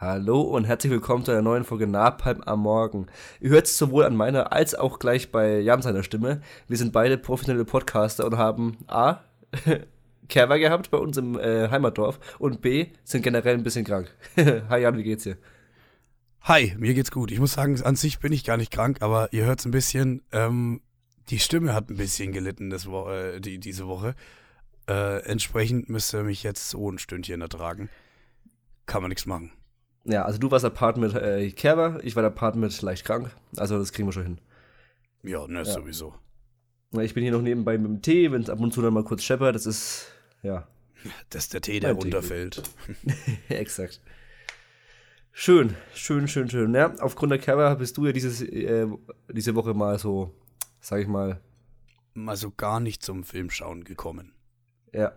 Hallo und herzlich willkommen zu einer neuen Folge Napalm am Morgen. Ihr hört es sowohl an meiner als auch gleich bei Jan seiner Stimme. Wir sind beide professionelle Podcaster und haben A. Kerber gehabt bei uns im äh, Heimatdorf und B. sind generell ein bisschen krank. Hi Jan, wie geht's dir? Hi, mir geht's gut. Ich muss sagen, an sich bin ich gar nicht krank, aber ihr hört es ein bisschen. Ähm, die Stimme hat ein bisschen gelitten das Wo äh, die, diese Woche. Äh, entsprechend müsste mich jetzt so ein Stündchen ertragen. Kann man nichts machen. Ja, also du warst der Part mit äh, Kerber, ich war der Part mit leicht krank. Also das kriegen wir schon hin. Ja, ne, ja. sowieso. Ich bin hier noch nebenbei mit dem Tee, wenn es ab und zu dann mal kurz scheppert, das ist, ja. Das ist der Tee, der runterfällt. Exakt. Schön, schön, schön, schön. Ja, aufgrund der Kerber bist du ja dieses, äh, diese Woche mal so, sag ich mal. Mal so gar nicht zum Filmschauen gekommen. Ja.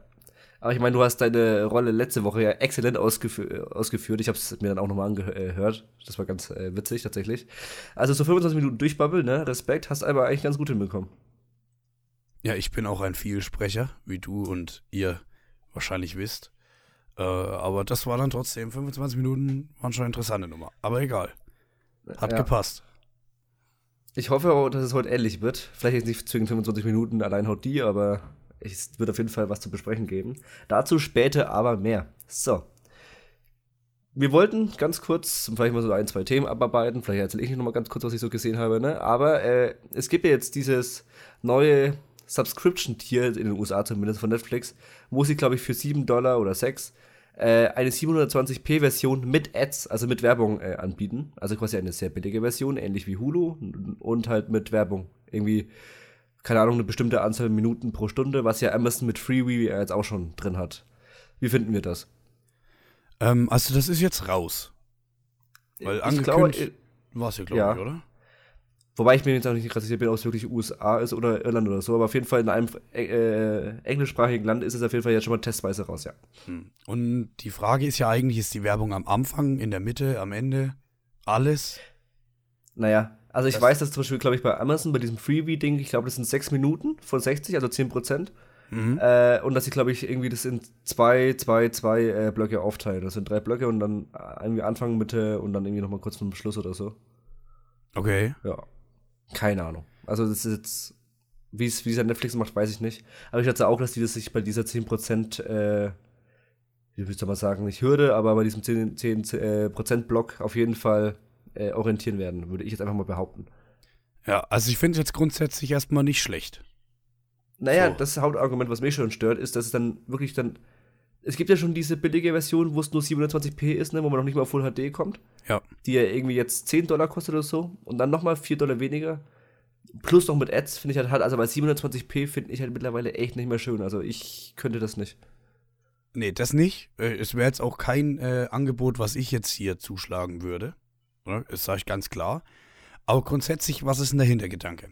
Aber ich meine, du hast deine Rolle letzte Woche ja exzellent ausgefü ausgeführt. Ich habe es mir dann auch nochmal angehört. Das war ganz äh, witzig tatsächlich. Also so 25 Minuten durchbabbeln, ne? Respekt, hast aber eigentlich ganz gut hinbekommen. Ja, ich bin auch ein Vielsprecher, wie du und ihr wahrscheinlich wisst. Äh, aber das war dann trotzdem, 25 Minuten waren schon eine interessante Nummer. Aber egal. Hat ja. gepasst. Ich hoffe auch, dass es heute ähnlich wird. Vielleicht jetzt nicht zwingend 25 Minuten allein haut die, aber es wird auf jeden Fall was zu besprechen geben. Dazu später aber mehr. So. Wir wollten ganz kurz, vielleicht mal so ein, zwei Themen abarbeiten. Vielleicht erzähle ich nicht nochmal ganz kurz, was ich so gesehen habe. Ne? Aber äh, es gibt ja jetzt dieses neue Subscription-Tier in den USA zumindest von Netflix, wo sie, glaube ich, für 7 Dollar oder 6 äh, eine 720p-Version mit Ads, also mit Werbung äh, anbieten. Also quasi eine sehr billige Version, ähnlich wie Hulu und halt mit Werbung. Irgendwie keine Ahnung, eine bestimmte Anzahl Minuten pro Stunde, was ja Amazon mit Freewee jetzt auch schon drin hat. Wie finden wir das? Ähm, also das ist jetzt raus. Weil angekündigt war es ja, glaube ja. ich, oder? Wobei ich mir jetzt auch nicht gerade sicher bin, ob es wirklich USA ist oder Irland oder so, aber auf jeden Fall in einem äh, englischsprachigen Land ist es auf jeden Fall jetzt schon mal testweise raus, ja. Hm. Und die Frage ist ja eigentlich, ist die Werbung am Anfang, in der Mitte, am Ende, alles? Naja, also ich das weiß, dass zum Beispiel, glaube ich, bei Amazon, bei diesem Freebie-Ding, ich glaube, das sind sechs Minuten von 60, also 10 Prozent. Mhm. Äh, und dass ich, glaube ich, irgendwie das in zwei, zwei, zwei äh, Blöcke aufteilen. Das sind drei Blöcke und dann äh, irgendwie Anfang, Mitte und dann irgendwie nochmal kurz zum Schluss oder so. Okay. Ja. Keine Ahnung. Also das ist jetzt, wie es wie Netflix macht, weiß ich nicht. Aber ich schätze auch, dass die das sich bei dieser 10%, äh, wie willst du mal sagen, nicht Hürde, aber bei diesem 10%, 10 äh, Block auf jeden Fall äh, orientieren werden, würde ich jetzt einfach mal behaupten. Ja, also ich finde es jetzt grundsätzlich erstmal nicht schlecht. Naja, so. das Hauptargument, was mich schon stört, ist, dass es dann wirklich dann. Es gibt ja schon diese billige Version, wo es nur 720p ist, ne, wo man noch nicht mal auf Full HD kommt. Ja. Die ja irgendwie jetzt 10 Dollar kostet oder so. Und dann nochmal 4 Dollar weniger. Plus noch mit Ads, finde ich halt, halt also bei 720p finde ich halt mittlerweile echt nicht mehr schön. Also ich könnte das nicht. Nee, das nicht. Äh, es wäre jetzt auch kein äh, Angebot, was ich jetzt hier zuschlagen würde. Ne? Das sage ich ganz klar. Aber grundsätzlich, was ist denn der Hintergedanke?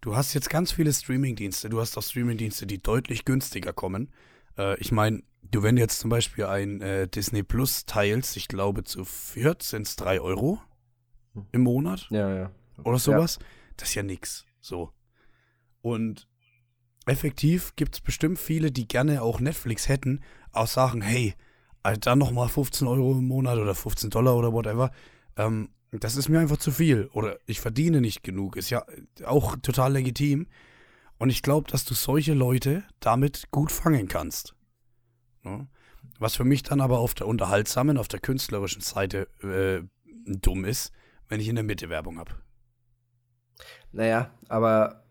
Du hast jetzt ganz viele Streamingdienste. Du hast auch Streamingdienste, die deutlich günstiger kommen. Äh, ich meine, du, wenn jetzt zum Beispiel ein äh, Disney Plus teilst, ich glaube zu viert sind es drei Euro im Monat. Ja, ja. Oder sowas. Ja. Das ist ja nix. So. Und effektiv gibt es bestimmt viele, die gerne auch Netflix hätten, auch sagen, hey, also dann nochmal 15 Euro im Monat oder 15 Dollar oder whatever ähm, das ist mir einfach zu viel. Oder ich verdiene nicht genug. Ist ja auch total legitim. Und ich glaube, dass du solche Leute damit gut fangen kannst. Ja? Was für mich dann aber auf der unterhaltsamen, auf der künstlerischen Seite äh, dumm ist, wenn ich in der Mitte Werbung habe. Naja, aber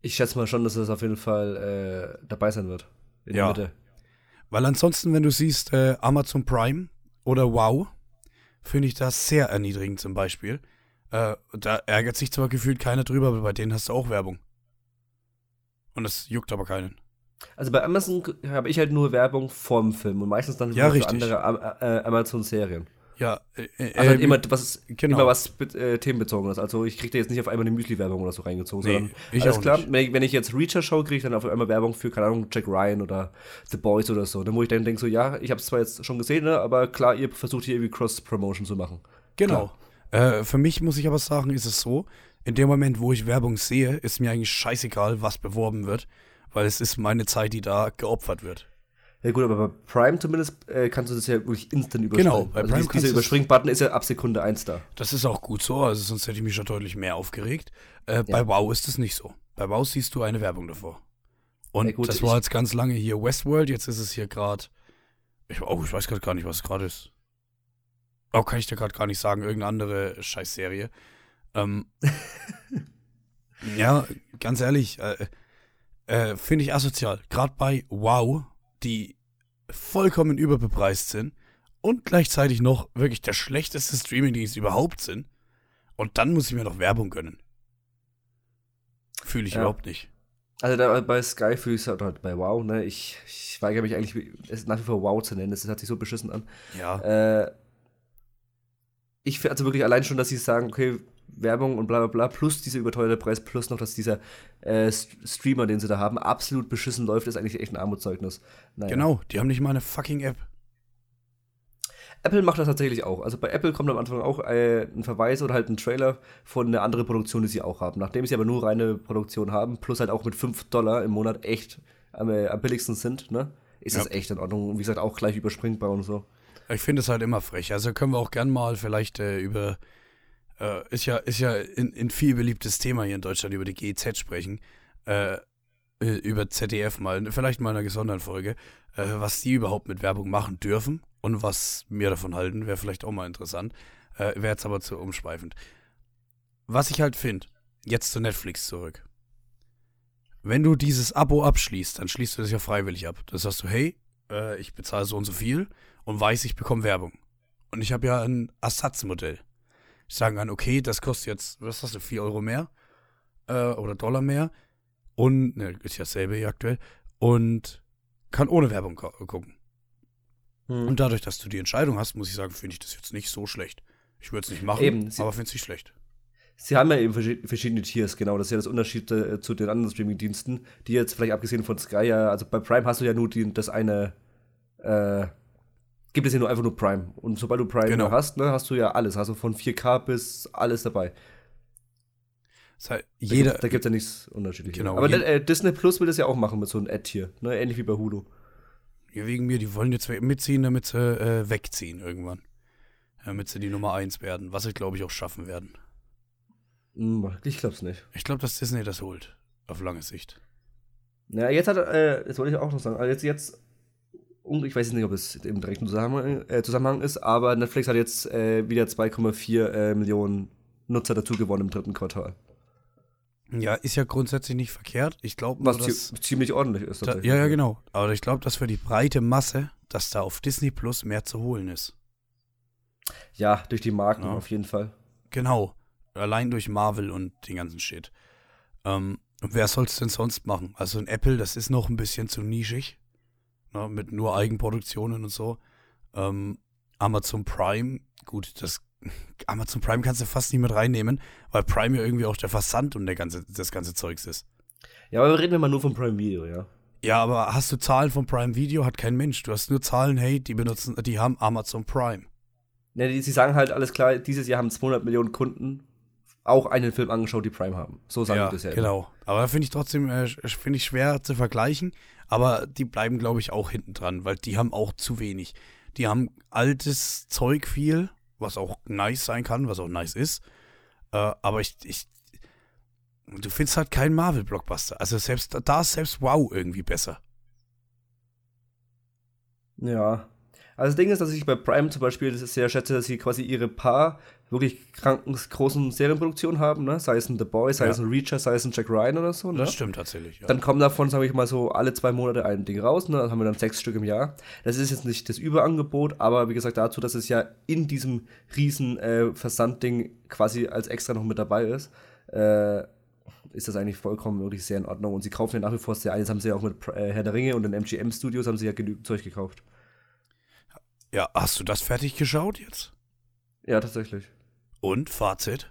ich schätze mal schon, dass es auf jeden Fall äh, dabei sein wird. In ja. der Mitte. Weil ansonsten, wenn du siehst, äh, Amazon Prime oder Wow, finde ich das sehr erniedrigend zum Beispiel. Äh, da ärgert sich zwar gefühlt keiner drüber, aber bei denen hast du auch Werbung. Und das juckt aber keinen. Also bei Amazon habe ich halt nur Werbung vorm Film und meistens dann ja, für andere äh, Amazon-Serien. Ja, äh, äh, also halt immer was, genau. immer was äh, themenbezogen ist. Also ich kriege da jetzt nicht auf einmal eine Müsli-Werbung oder so reingezogen, nee, sondern ich alles klar, wenn ich, wenn ich, jetzt Reacher schaue, kriege ich dann auf einmal Werbung für, keine Ahnung, Jack Ryan oder The Boys oder so. Dann wo ich dann denke so, ja, ich habe es zwar jetzt schon gesehen, ne, aber klar, ihr versucht hier irgendwie Cross-Promotion zu machen. Genau. Äh, für mich muss ich aber sagen, ist es so, in dem Moment, wo ich Werbung sehe, ist mir eigentlich scheißegal, was beworben wird, weil es ist meine Zeit, die da geopfert wird. Ja gut, aber bei Prime zumindest äh, kannst du das ja wirklich instant überspringen. Genau, bei also Prime dies- dieser Überspring-Button ist ja ab Sekunde 1 da. Das ist auch gut so, also sonst hätte ich mich schon deutlich mehr aufgeregt. Äh, Bei WoW ist es nicht so. Bei WoW siehst du eine Werbung davor. Und Ja, gut, das war jetzt ganz lange hier Westworld, jetzt ist es hier gerade. Ich, oh, ich weiß gerade gar nicht, was es gerade ist. Oh, kann ich dir gerade gar nicht sagen, irgendeine andere Scheißserie. Ähm, ja, ganz ehrlich, äh, äh, finde ich asozial. Gerade bei WoW, die vollkommen überbepreist sind und gleichzeitig noch wirklich der schlechteste Streamingdienst überhaupt sind. Und dann muss ich mir noch Werbung gönnen. Fühle ich Ja. überhaupt nicht. Also da bei Sky fühle ich es halt, halt bei Wow, ne? Ich, ich weigere mich eigentlich, es nach wie vor Wow zu nennen. Das hört sich so beschissen an. Ja, Äh, ich finde also wirklich allein schon, dass sie sagen, okay, Werbung und bla bla bla, plus dieser überteuerte Preis, plus noch, dass dieser äh, St- Streamer, den sie da haben, absolut beschissen läuft, ist eigentlich echt ein Armutszeugnis. Naja. genau. Die haben nicht mal eine fucking App. Apple macht das tatsächlich auch. Also bei Apple kommt am Anfang auch äh, ein Verweis oder halt ein Trailer von einer anderen Produktion, die sie auch haben. Nachdem sie aber nur reine Produktion haben, plus halt auch mit 5 Dollar im Monat echt am, äh, am billigsten sind, ne? Ist Ja. das echt in Ordnung. Und wie gesagt, auch gleich überspringbar und so. Ich finde es halt immer frech. Also können wir auch gern mal vielleicht äh, über, äh, ist ja, ist ja in, in viel beliebtes Thema hier in Deutschland, über die GEZ sprechen. Äh, äh, über ZDF mal, vielleicht mal in einer gesonderten Folge, äh, was die überhaupt mit Werbung machen dürfen und was wir davon halten, wäre vielleicht auch mal interessant. Äh, wäre jetzt aber zu umschweifend. Was ich halt finde, jetzt zu Netflix zurück. Wenn du dieses Abo abschließt, dann schließt du das ja freiwillig ab. Das sagst du, hey, äh, ich bezahle so und so viel und weiß, ich bekomme Werbung. Und ich habe ja ein Ersatzmodell. Ich sage dann, okay, das kostet jetzt, was hast du, 4 Euro mehr äh, oder Dollar mehr und, ne, ist ja dasselbe hier aktuell, und kann ohne Werbung gucken. Und dadurch, dass du die Entscheidung hast, muss ich sagen, finde ich das jetzt nicht so schlecht. Ich würde es nicht machen, Eben, aber finde es nicht schlecht. Sie haben ja eben verschi- verschiedene Tiers, genau. Das ist ja das Unterschied äh, zu den anderen Streaming-Diensten, die jetzt vielleicht abgesehen von Sky ja, also bei Prime hast du ja nur die, das eine, äh, gibt es ja nur einfach nur Prime. Und sobald du Prime Genau. hast, ne, hast du ja alles. Also von 4K bis alles dabei. Das heißt, jeder, gibt- Da gibt es ja nichts unterschiedliches. Genau, Aber äh, Disney Plus will das ja auch machen mit so einem Ad-Tier, ne? Ähnlich wie bei Hulu. Ja, wegen mir, die wollen jetzt mitziehen, damit sie äh, wegziehen irgendwann. Damit sie die Nummer 1 werden, was sie, glaube ich, auch schaffen werden. Hm, ich glaub's nicht. Ich glaube, dass Disney das holt. Auf lange Sicht. Ja, jetzt hat er, äh, das wollte ich auch noch sagen, also jetzt, jetzt, ich weiß jetzt nicht, ob es im direkten Zusammenhang, äh, Zusammenhang ist, aber Netflix hat jetzt äh, wieder 2,4 äh, Millionen Nutzer dazu gewonnen im dritten Quartal. Ja, ist ja grundsätzlich nicht verkehrt. Ich glaube, Was dass, zie- ziemlich ordentlich ist. da, ja, ja, genau. Aber ich glaube, dass für die breite Masse, dass da auf Disney Plus mehr zu holen ist. Ja, durch die Marken Ja. auf jeden Fall. Genau. Allein durch Marvel und den ganzen Shit. Ähm, und wer soll es denn sonst machen? Also ein Apple, das ist noch ein bisschen zu nischig. Ne, mit nur Eigenproduktionen und so. Ähm, Amazon Prime, gut, das Amazon Prime kannst du fast nicht mit reinnehmen, weil Prime ja irgendwie auch der Versand und der ganze, das ganze Zeugs ist. Ja, aber reden wir mal nur vom Prime Video, ja. Ja, aber hast du Zahlen von Prime Video? Hat kein Mensch. Du hast nur Zahlen, hey, die benutzen, die haben Amazon Prime. Ne, die, sie sagen halt alles klar, dieses Jahr haben 200 Millionen Kunden auch einen Film angeschaut, die Prime haben. So sagen ja, die das ja. immer. genau. Aber finde ich trotzdem äh, finde ich schwer zu vergleichen. Aber die bleiben, glaube ich, auch hinten dran, weil die haben auch zu wenig. Die haben altes Zeug viel, was auch nice sein kann, was auch nice ist. Äh, aber ich, ich, du findest halt keinen Marvel-Blockbuster. Also selbst da ist selbst Wow irgendwie besser. Ja. Also das Ding ist, dass ich bei Prime zum Beispiel sehr schätze, dass sie quasi ihre paar wirklich kranken, großen Serienproduktionen haben, ne? Sei es ein The Boy, sei Ja. es ein Reacher, sei es ein Jack Ryan oder so, ne? Das stimmt tatsächlich. Ja. Dann kommen davon, sage ich mal so, alle zwei Monate ein Ding raus, ne? Dann haben wir dann sechs Stück im Jahr. Das ist jetzt nicht das Überangebot, aber wie gesagt, dazu, dass es ja in diesem riesen äh, Versandding quasi als extra noch mit dabei ist, äh, ist das eigentlich vollkommen wirklich sehr in Ordnung. Und sie kaufen ja nach wie vor sehr ein. Das haben sie ja auch mit äh, Herr der Ringe und den MGM-Studios haben sie ja genügend Zeug gekauft. ja, hast du das fertig geschaut jetzt? Ja, tatsächlich. Und Fazit?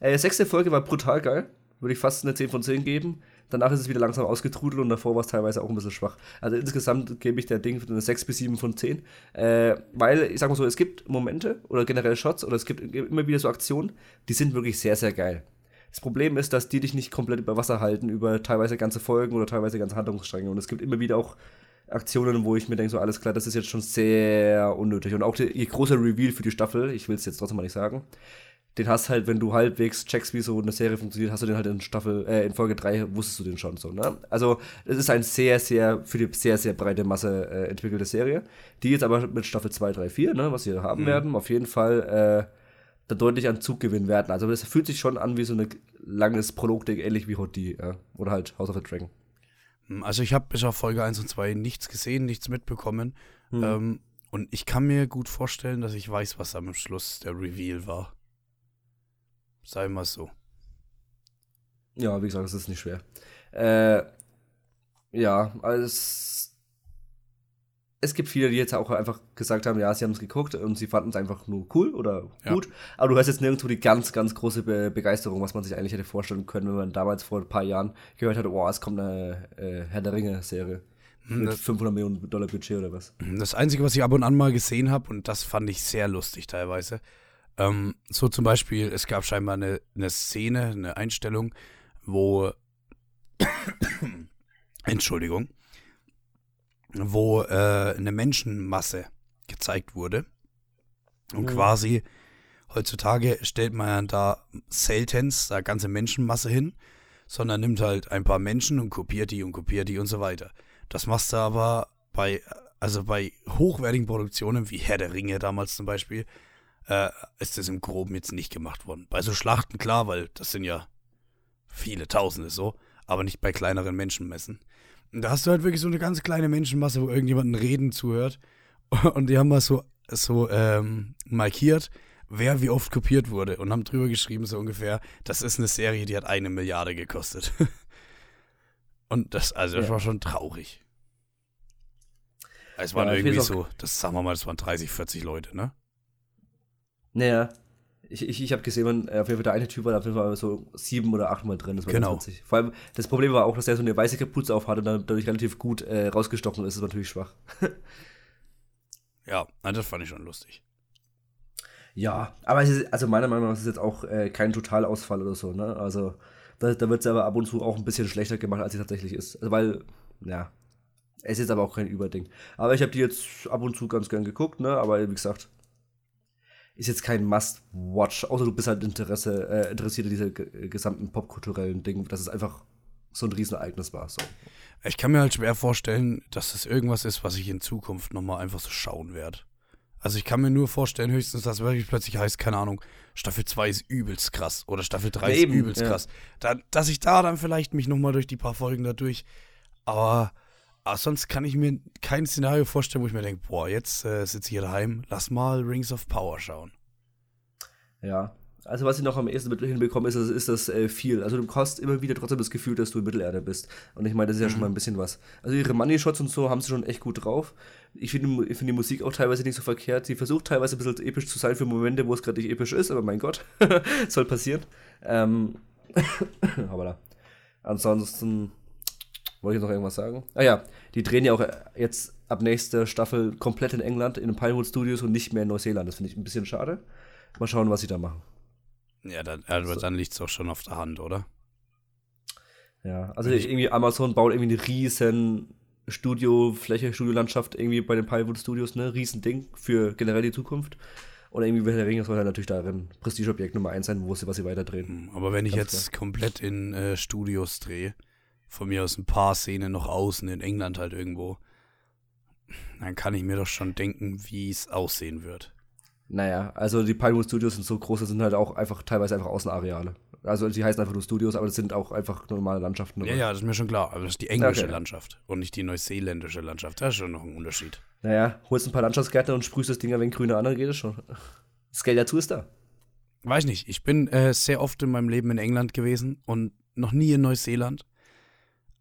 Äh, sechste Folge war brutal geil. Würde ich fast eine 10 von 10 geben. Danach ist es wieder langsam ausgetrudelt und davor war es teilweise auch ein bisschen schwach. Also insgesamt gebe ich der Ding eine 6 bis 7 von 10. Äh, weil, ich sag mal so, es gibt Momente oder generell Shots oder es gibt immer wieder so Aktionen, die sind wirklich sehr, sehr geil. Das Problem ist, dass die dich nicht komplett über Wasser halten, über teilweise ganze Folgen oder teilweise ganze Handlungsstränge. Und es gibt immer wieder auch Aktionen, wo ich mir denke, so alles klar, das ist jetzt schon sehr unnötig. Und auch der, ihr großer Reveal für die Staffel, ich will es jetzt trotzdem mal nicht sagen, den hast halt, wenn du halbwegs checkst, wie so eine Serie funktioniert, hast du den halt in Staffel, äh, in Folge 3 wusstest du den schon so, ne? Also, es ist eine sehr, sehr, für die sehr, sehr breite Masse äh, entwickelte Serie, die jetzt aber mit Staffel 2, 3, 4, ne, was sie haben mhm. werden, auf jeden Fall, äh, da deutlich an Zug gewinnen werden. Also, das fühlt sich schon an wie so ein langes Prolog-Ding, ähnlich wie Hot D, ja? oder halt House of the Dragon. Hm, also, ich habe bis auf Folge 1 und 2 nichts gesehen, nichts mitbekommen. Mhm. Ähm, und ich kann mir gut vorstellen, dass ich weiß, was am Schluss der Reveal war. Sei mal so. Ja, wie gesagt, es ist nicht schwer. Äh, ja, also es gibt viele, die jetzt auch einfach gesagt haben, ja, sie haben es geguckt und sie fanden es einfach nur cool oder gut. Ja. Aber du hast jetzt nirgendwo die ganz, ganz große Be Begeisterung, was man sich eigentlich hätte vorstellen können, wenn man damals vor ein paar Jahren gehört hat, oh, es kommt eine äh, Herr der Ringe-Serie. Hm, mit 500 Millionen Dollar Budget oder was. Das Einzige, was ich ab und an mal gesehen habe, und das fand ich sehr lustig teilweise, ähm, so zum Beispiel, es gab scheinbar eine, eine Szene, eine Einstellung, wo Entschuldigung, wo äh, eine Menschenmasse gezeigt wurde. Und mhm. quasi heutzutage stellt man da seltenst da ganze Menschenmasse hin, sondern nimmt halt ein paar Menschen und kopiert die und kopiert die und so weiter. Das machst du aber bei, also bei hochwertigen Produktionen wie Herr der Ringe damals zum Beispiel, äh, ist das im Groben jetzt nicht gemacht worden. Bei so Schlachten klar, weil das sind ja viele Tausende so, aber nicht bei kleineren Menschenmessen. Da hast du halt wirklich so eine ganz kleine Menschenmasse, wo irgendjemand Reden zuhört und die haben mal so, so ähm, markiert, wer wie oft kopiert wurde und haben drüber geschrieben, so ungefähr, das ist eine Serie, die hat eine Milliarde gekostet. und das, also das ja. war schon traurig. Es waren ja, irgendwie so, das sagen wir mal, das waren 30, 40 Leute, ne? Naja, ich, ich, ich habe gesehen, man, auf jeden Fall der eine Typ war auf jeden Fall so sieben oder achtmal drin. Das war genau. witzig. Vor allem, das Problem war auch, dass er so eine weiße Kapuze auf hatte und dann dadurch relativ gut äh, rausgestochen ist. Das ist natürlich schwach. ja, das fand ich schon lustig. Ja, aber ist, also meiner Meinung nach ist es jetzt auch äh, kein Totalausfall oder so, ne? Also da, da wird es aber ab und zu auch ein bisschen schlechter gemacht, als es tatsächlich ist. Also, weil, ja, es ist aber auch kein Überding. Aber ich habe die jetzt ab und zu ganz gern geguckt, ne? Aber wie gesagt, ist jetzt kein Must-Watch, außer du bist halt Interesse, äh, interessiert in diese gesamten popkulturellen Dingen, dass es einfach so ein Riesenereignis war. So. Ich kann mir halt schwer vorstellen, dass das irgendwas ist, was ich in Zukunft nochmal einfach so schauen werde. Also ich kann mir nur vorstellen, höchstens, dass wirklich plötzlich heißt, keine Ahnung, Staffel 2 ist übelst krass oder Staffel 3 ja, ist übelst ja. krass. Da, dass ich da dann vielleicht mich nochmal durch die paar Folgen dadurch, aber aber sonst kann ich mir kein Szenario vorstellen, wo ich mir denke, boah, jetzt äh, sitze ich hier daheim, lass mal Rings of Power schauen. Ja, also was ich noch am ehesten hinbekomme, ist, ist das äh, viel. Also du hast immer wieder trotzdem das Gefühl, dass du in Mittelerde bist. Und ich meine, das ist ja mhm. schon mal ein bisschen was. Also ihre Money-Shots und so haben sie schon echt gut drauf. Ich finde find die Musik auch teilweise nicht so verkehrt. Sie versucht teilweise ein bisschen episch zu sein für Momente, wo es gerade nicht episch ist, aber mein Gott, soll passieren. Ähm, aber da. Ansonsten wollte ich noch irgendwas sagen? Ah ja, die drehen ja auch jetzt ab nächster Staffel komplett in England, in den Pinewood Studios und nicht mehr in Neuseeland. Das finde ich ein bisschen schade. Mal schauen, was sie da machen. Ja, dann, also, dann liegt es auch schon auf der Hand, oder? Ja, also ich, irgendwie Amazon baut irgendwie eine riesen Studiofläche, Studiolandschaft irgendwie bei den Pinewood Studios, ne? Riesen Ding für generell die Zukunft. Und irgendwie wird der Ring soll halt natürlich darin Prestigeobjekt Nummer eins sein, wo sie was sie weiter drehen. Hm, aber wenn ich Ganz jetzt klar. komplett in äh, Studios drehe, von mir aus ein paar Szenen noch außen in England halt irgendwo, dann kann ich mir doch schon denken, wie es aussehen wird. Naja, also die Pinewood Studios sind so groß, das sind halt auch einfach teilweise einfach Außenareale. Also die heißen einfach nur Studios, aber das sind auch einfach normale Landschaften. Ja, ja, das ist mir schon klar. Aber das ist die englische okay. Landschaft und nicht die neuseeländische Landschaft. Das ist schon noch ein Unterschied. Naja, holst ein paar Landschaftsgärtner und sprühst das Ding ein wenig grüner an, dann geht es schon. Das Geld dazu ist da. Weiß nicht. Ich bin äh, sehr oft in meinem Leben in England gewesen und noch nie in Neuseeland.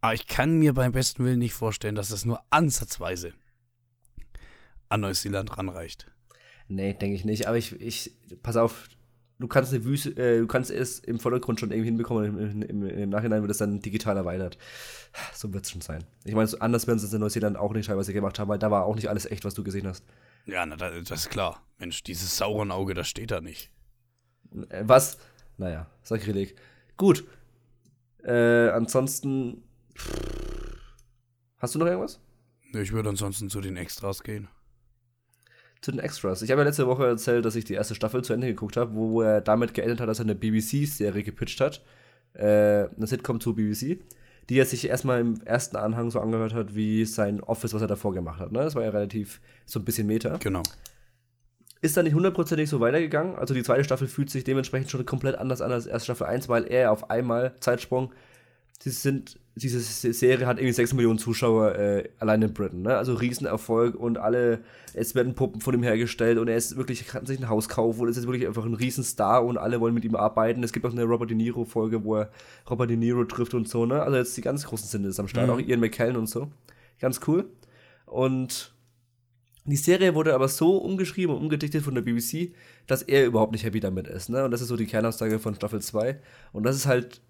Aber ich kann mir beim besten Willen nicht vorstellen, dass das nur ansatzweise an Neuseeland ranreicht. Nee, denke ich nicht. Aber ich, ich, pass auf, du kannst eine Wüste, äh, du kannst es im Vordergrund schon irgendwie hinbekommen und im, im, im, Nachhinein wird es dann digital erweitert. So wird es schon sein. Ich meine, anders werden sie es in Neuseeland auch nicht teilweise gemacht haben, weil da war auch nicht alles echt, was du gesehen hast. Ja, na, das ist klar. Mensch, dieses sauren Auge, das steht da nicht. Äh, was? Naja, Sakrileg. Gut. Äh, ansonsten Hast du noch irgendwas? Ich würde ansonsten zu den Extras gehen. Zu den Extras. Ich habe ja letzte Woche erzählt, dass ich die erste Staffel zu Ende geguckt habe, wo er damit geendet hat, dass er eine BBC-Serie gepitcht hat. Äh, eine Sitcom zu BBC, die er sich erstmal im ersten Anhang so angehört hat, wie sein Office, was er davor gemacht hat. Ne? Das war ja relativ so ein bisschen Meta. Genau. Ist dann nicht hundertprozentig so weitergegangen. Also die zweite Staffel fühlt sich dementsprechend schon komplett anders an als erste Staffel 1, weil er auf einmal, Zeitsprung, sie sind, diese Serie hat irgendwie 6 Millionen Zuschauer äh, allein in Britain, ne? Also Riesenerfolg und alle, es werden Puppen von ihm hergestellt und er ist wirklich, kann sich ein Haus kaufen und es ist wirklich einfach ein Riesenstar und alle wollen mit ihm arbeiten. Es gibt auch eine Robert De Niro-Folge, wo er Robert De Niro trifft und so, ne? Also jetzt die ganz großen sind jetzt am Start, mhm. auch Ian McKellen und so. Ganz cool. Und die Serie wurde aber so umgeschrieben und umgedichtet von der BBC, dass er überhaupt nicht happy damit ist. Ne? Und das ist so die Kernaussage von Staffel 2. Und das ist halt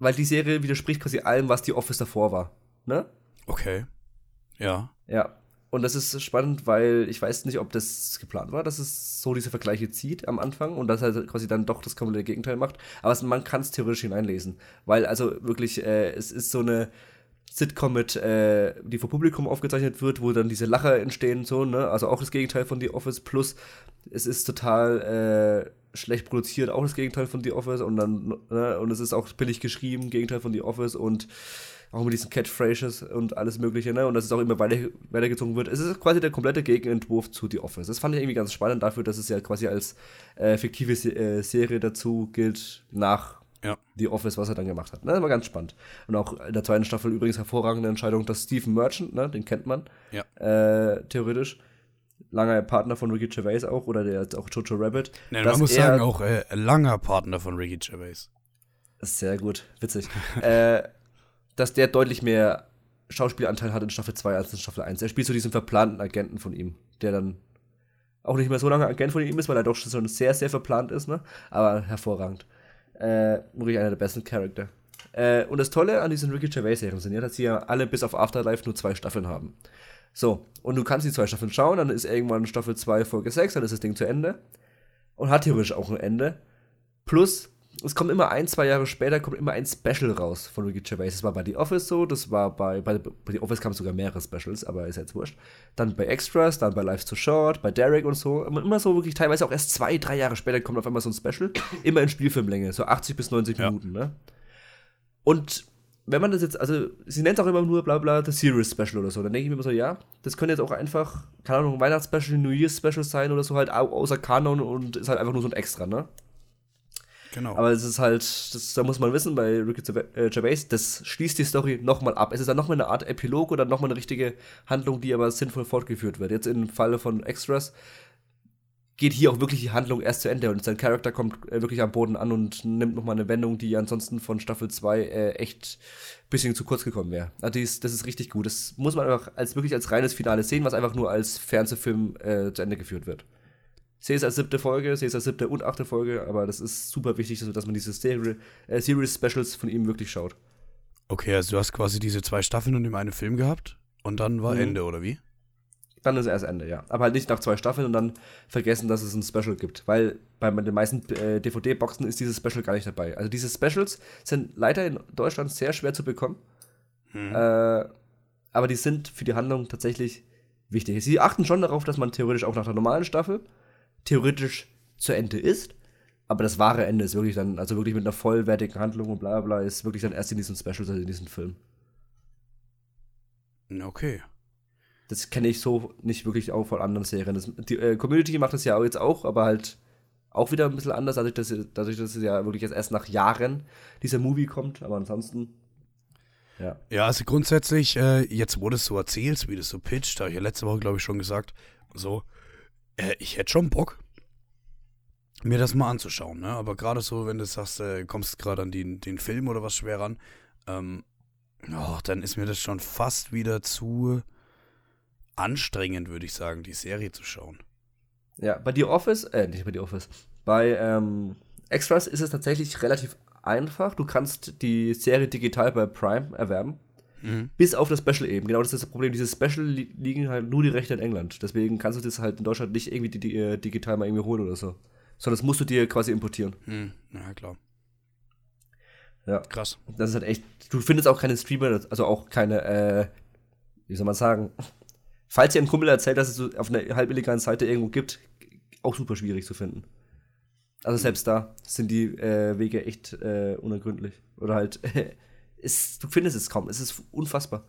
weil die Serie widerspricht quasi allem, was die Office davor war. Ne? Okay. Ja. Ja. Und das ist spannend, weil ich weiß nicht, ob das geplant war, dass es so diese Vergleiche zieht am Anfang und dass er quasi dann doch das komplette Gegenteil macht. Aber man kann es theoretisch hineinlesen. Weil also wirklich, äh, es ist so eine Sitcom mit, äh, die vor Publikum aufgezeichnet wird, wo dann diese Lacher entstehen, so, ne? Also auch das Gegenteil von The Office. Plus, es ist total äh, schlecht produziert, auch das Gegenteil von The Office und dann, ne, und es ist auch billig geschrieben, Gegenteil von The Office und auch mit diesen Catphrases und alles mögliche, ne, und dass es auch immer weiter, weitergezogen wird. Es ist quasi der komplette Gegenentwurf zu The Office. Das fand ich irgendwie ganz spannend dafür, dass es ja quasi als äh, fiktive Se äh, Serie dazu gilt, nach ja. The Office, was er dann gemacht hat. Ne, das war ganz spannend. Und auch in der zweiten Staffel übrigens hervorragende Entscheidung, dass Stephen Merchant, ne, den kennt man, ja. äh, theoretisch, langer Partner von Ricky Gervais auch, oder der ist auch Jojo Rabbit. Nee, man muss sagen, auch äh, langer Partner von Ricky Gervais. Sehr gut, witzig. äh, dass der deutlich mehr Schauspielanteil hat in Staffel 2 als in Staffel 1. Er spielt so diesen verplanten Agenten von ihm, der dann auch nicht mehr so lange Agent von ihm ist, weil er doch schon sehr, sehr verplant ist, ne? Aber hervorragend. Äh, wirklich einer der besten Charakter. Äh, und das Tolle an diesen Ricky Gervais-Serien sind ja, dass sie ja alle bis auf Afterlife nur zwei Staffeln haben. So, und du kannst die zwei Staffeln schauen, dann ist irgendwann Staffel 2, Folge 6, dann ist das Ding zu Ende. Und hat theoretisch auch ein Ende. Plus, es kommt immer ein, zwei Jahre später, kommt immer ein Special raus von Ricky Gervais. Das war bei The Office so, das war bei, bei, bei The Office kamen sogar mehrere Specials, aber ist jetzt wurscht. Dann bei Extras, dann bei Life's Too Short, bei Derek und so. Immer so wirklich, teilweise auch erst zwei, drei Jahre später kommt auf einmal so ein Special. Immer in Spielfilmlänge, so 80 bis 90 ja. Minuten, ne? Und wenn man das jetzt, also sie nennt es auch immer nur bla bla The Series Special oder so, dann denke ich mir immer so, ja, das könnte jetzt auch einfach, keine Ahnung, Weihnachtsspecial, New Year's Special sein oder so halt außer Kanon und ist halt einfach nur so ein Extra, ne? Genau. Aber es ist halt, das, da muss man wissen, bei Ricky äh, Gervais, das schließt die Story nochmal ab. Es ist dann nochmal eine Art Epilog oder nochmal eine richtige Handlung, die aber sinnvoll fortgeführt wird. Jetzt im Falle von Extras geht hier auch wirklich die Handlung erst zu Ende und sein Charakter kommt äh, wirklich am Boden an und nimmt nochmal eine Wendung, die ansonsten von Staffel 2 äh, echt ein bisschen zu kurz gekommen wäre. Also das, das ist richtig gut. Das muss man einfach als wirklich als reines Finale sehen, was einfach nur als Fernsehfilm äh, zu Ende geführt wird. Ich sehe es als siebte Folge, sehe es als siebte und achte Folge, aber das ist super wichtig, dass man diese Serie, äh, Series Specials von ihm wirklich schaut. Okay, also du hast quasi diese zwei Staffeln und in einem Film gehabt und dann war mhm. Ende, oder wie? Dann ist erst Ende, ja. Aber halt nicht nach zwei Staffeln und dann vergessen, dass es ein Special gibt. Weil bei den meisten äh, DVD-Boxen ist dieses Special gar nicht dabei. Also diese Specials sind leider in Deutschland sehr schwer zu bekommen. Hm. Äh, aber die sind für die Handlung tatsächlich wichtig. Sie achten schon darauf, dass man theoretisch auch nach der normalen Staffel theoretisch zu Ende ist. Aber das wahre Ende ist wirklich dann, also wirklich mit einer vollwertigen Handlung und bla bla, ist wirklich dann erst in diesen Specials, also in diesem Film. Okay. Das kenne ich so nicht wirklich auch von anderen Serien. Das, die äh, Community macht das ja jetzt auch, aber halt auch wieder ein bisschen anders, dadurch, dass, dadurch, dass es ja wirklich erst nach Jahren dieser Movie kommt. Aber ansonsten ja. Ja, also grundsätzlich, äh, jetzt du es so erzählst, wie du es so pitcht, habe ich ja letzte Woche, glaube ich, schon gesagt, so, äh, ich hätte schon Bock, mir das mal anzuschauen, ne? Aber gerade so, wenn du sagst, äh, kommst gerade an den, den Film oder was schwer ran, ähm, oh, dann ist mir das schon fast wieder zu anstrengend, würde ich sagen, die Serie zu schauen. Ja, bei The Office, äh, nicht bei The Office, bei ähm, Extras ist es tatsächlich relativ einfach. Du kannst die Serie digital bei Prime erwerben. Mhm. Bis auf das Special eben. Genau das ist das Problem. Diese Special li liegen halt nur die Rechte in England. Deswegen kannst du das halt in Deutschland nicht irgendwie die, die, äh, digital mal irgendwie holen oder so. Sondern das musst du dir quasi importieren. Mhm. Na klar. Ja. Krass. Das ist halt echt. Du findest auch keine Streamer, also auch keine äh, wie soll man sagen, falls ihr ein Kumpel erzählt, dass es so auf einer halb illegalen Seite irgendwo gibt, auch super schwierig zu finden. Also selbst da sind die äh, Wege echt äh, unergründlich. Oder halt, ist, du findest es kaum. Es ist unfassbar.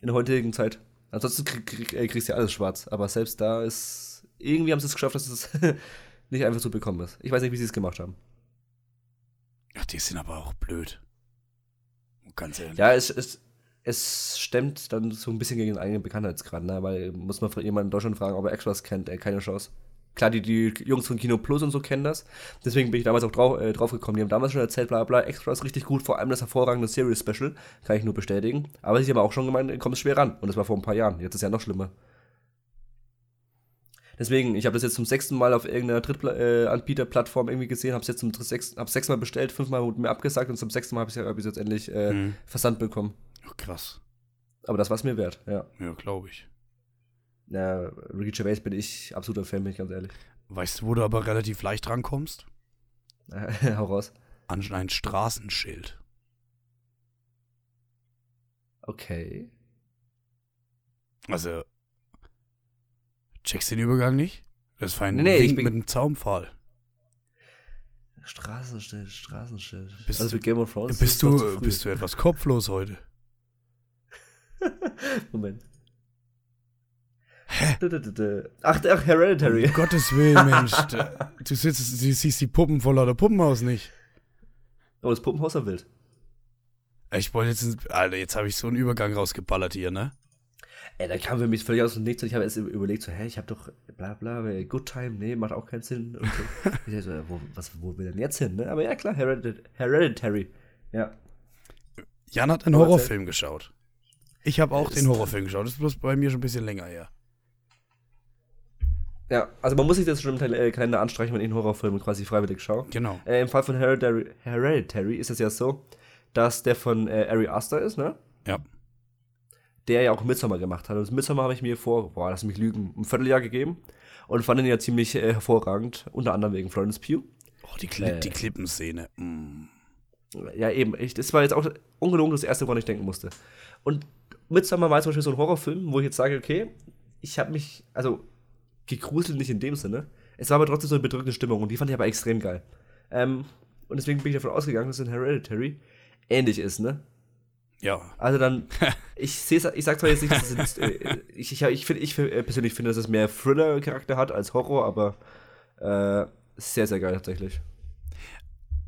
In der heutigen Zeit. Ansonsten krieg, krieg, äh, kriegst du ja alles schwarz. Aber selbst da ist, irgendwie haben sie es geschafft, dass es nicht einfach so bekommen ist. Ich weiß nicht, wie sie es gemacht haben. Ach, die sind aber auch blöd. Ganz ehrlich. Ja, es, es, es stemmt dann so ein bisschen gegen den eigenen Bekanntheitsgrad, ne? Weil muss man jemanden in Deutschland fragen, ob er Extras kennt, ey, keine Chance. Klar, die, die Jungs von Kino Plus und so kennen das. Deswegen bin ich damals auch drauf, äh, drauf gekommen. Die haben damals schon erzählt, bla bla, Extras richtig gut, vor allem das hervorragende Series Special. Kann ich nur bestätigen. Aber sie haben auch schon gemeint, kommt es schwer ran. Und das war vor ein paar Jahren. Jetzt ist es ja noch schlimmer. Deswegen, ich habe das jetzt zum sechsten Mal auf irgendeiner Drittanbieter-Plattform äh, irgendwie gesehen, habe es jetzt zum sechsten, sechsmal bestellt, fünfmal wurde mir abgesagt und zum sechsten Mal habe ich es hab jetzt endlich äh, mhm. Versand bekommen. Oh, krass. Aber das war es mir wert, ja. Ja, glaube ich. Ja, Ricky Gervais bin ich absoluter Fan, bin ich ganz ehrlich. Weißt du, wo du aber relativ leicht rankommst? Hau raus. An ein Straßenschild. Okay. Also, checkst du den Übergang nicht? Das war ein nee, Wink mit einem Zaunpfahl. Straßenschild, Straßenschild. Bist, also Game of Thrones. Bist du, bist du etwas kopflos heute? Moment. Hä? Ach, ach, Hereditary. Um Gottes Willen, Mensch. Du, sitzt, du siehst die Puppen vor lauter Puppenhaus nicht. Oh, das Puppenhaus war wild. Ich wollte jetzt, Alter, jetzt habe ich so einen Übergang rausgeballert hier, ne? Ey, da kam für mich völlig aus dem Nichts und ich habe erst überlegt, so, hä, ich habe doch bla bla, Good Time, nee, macht auch keinen Sinn. Und so. ich so, wo, was, wo will denn jetzt hin, ne? Aber ja, klar, Heredit Hereditary. Ja. Jan hat einen Horrorfilm geschaut. Ich habe auch den Horrorfilm geschaut. Das ist bloß bei mir schon ein bisschen länger her. Ja, also man muss sich das schon im äh, Kalender anstreichen, wenn ich einen Horrorfilm quasi freiwillig schaue. Genau. Äh, Im Fall von Hereditary, Hereditary ist es ja so, dass der von äh, Ari Aster ist, ne? Ja. Der ja auch Midsommar gemacht hat. Und Midsommar habe ich mir vor, boah, lass mich lügen, ein Vierteljahr gegeben und fand ihn ja ziemlich äh, hervorragend, unter anderem wegen Florence Pugh. Oh, die, Kli äh, die Klippenszene. Mm. Ja, eben. Ich, das war jetzt auch ungelogen das erste, woran ich denken musste. Und Midsommar war zum Beispiel so ein Horrorfilm, wo ich jetzt sage, okay, ich habe mich, also gegruselt nicht in dem Sinne. Es war aber trotzdem so eine bedrückende Stimmung und die fand ich aber extrem geil. Ähm, und deswegen bin ich davon ausgegangen, dass es in Hereditary ähnlich ist, ne? Ja. Also dann, ich sehe ich sag zwar jetzt nicht, dass es, äh, ich, ich, ich, find, ich äh, persönlich finde, dass es mehr Thriller-Charakter hat als Horror, aber äh, sehr, sehr geil tatsächlich.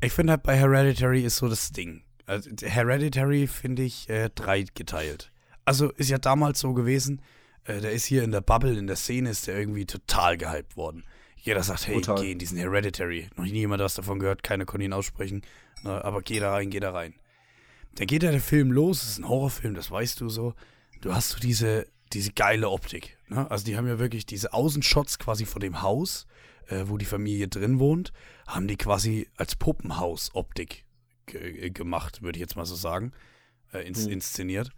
Ich finde halt bei Hereditary ist so das Ding. Also Hereditary finde ich äh, drei geteilt. Also ist ja damals so gewesen, äh, der ist hier in der Bubble, in der Szene, ist der irgendwie total gehypt worden. Jeder sagt, hey, total. geh in diesen Hereditary. Noch nie jemand was davon gehört, keiner konnte ihn aussprechen. Na, aber geh da rein, geh da rein. Dann geht ja der Film los, es ist ein Horrorfilm, das weißt du so. Du hast so diese, diese geile Optik. Ne? Also die haben ja wirklich diese Außenshots quasi vor dem Haus, äh, wo die Familie drin wohnt, haben die quasi als Puppenhaus-Optik gemacht, würde ich jetzt mal so sagen, äh, ins mhm. inszeniert.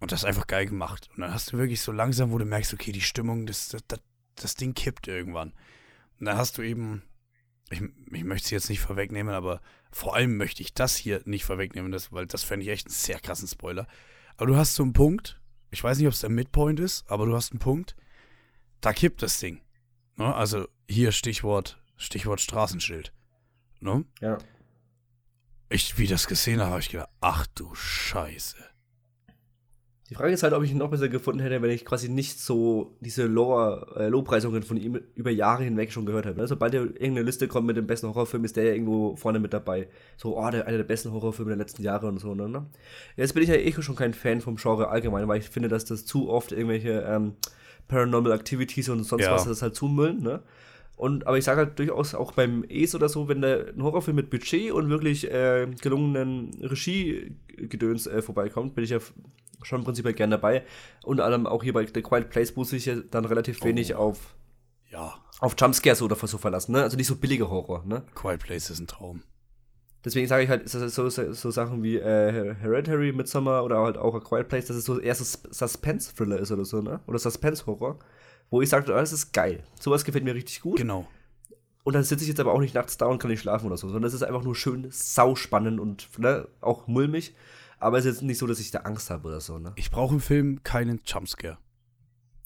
Und das ist einfach geil gemacht. Und dann hast du wirklich so langsam, wo du merkst, okay, die Stimmung, das, das, das, das Ding kippt irgendwann. Und dann hast du eben, ich, ich möchte es jetzt nicht vorwegnehmen, aber vor allem möchte ich das hier nicht vorwegnehmen, das, weil das fände ich echt einen sehr krassen Spoiler. Aber du hast so einen Punkt, ich weiß nicht, ob es der Midpoint ist, aber du hast einen Punkt, da kippt das Ding. Ne? Also hier Stichwort, Stichwort Straßenschild. Ne? Ja. Ich, wie das gesehen habe, habe ich gedacht, ach du Scheiße. Die Frage ist halt, ob ich ihn noch besser gefunden hätte, wenn ich quasi nicht so diese Lore, äh, Lobpreisungen von ihm über Jahre hinweg schon gehört habe. Sobald er irgendeine Liste kommt mit dem besten Horrorfilm, ist der ja irgendwo vorne mit dabei. So, oh, der, einer der besten Horrorfilme der letzten Jahre und so. Ne? Jetzt bin ich ja eh schon kein Fan vom Genre allgemein, weil ich finde, dass das zu oft irgendwelche ähm, Paranormal Activities und sonst ja. was das halt zumüllen. Ne? Und, aber ich sage halt durchaus auch beim Es oder so, wenn da ein Horrorfilm mit Budget und wirklich äh, gelungenen Regiegedöns äh, vorbeikommt, bin ich ja schon prinzipiell gern dabei. Unter anderem auch hier bei The Quiet Place muss ich ja dann relativ wenig oh. auf, ja. auf Jumpscares oder so verlassen, ne? Also nicht so billige Horror, ne? Quiet Place ist ein Traum. Deswegen sage ich halt, so, so, so Sachen wie äh, Hereditary, Midsommar oder halt auch A Quiet Place, dass es so erstes Suspense-Thriller ist oder so, ne? Oder Suspense-Horror. Wo ich sage, oh, das ist geil. Sowas gefällt mir richtig gut. Genau. Und dann sitze ich jetzt aber auch nicht nachts da und kann nicht schlafen oder so, sondern es ist einfach nur schön sauspannend und ne, auch mulmig. Aber es ist jetzt nicht so, dass ich da Angst habe oder so, ne? Ich brauche im Film keinen Jumpscare.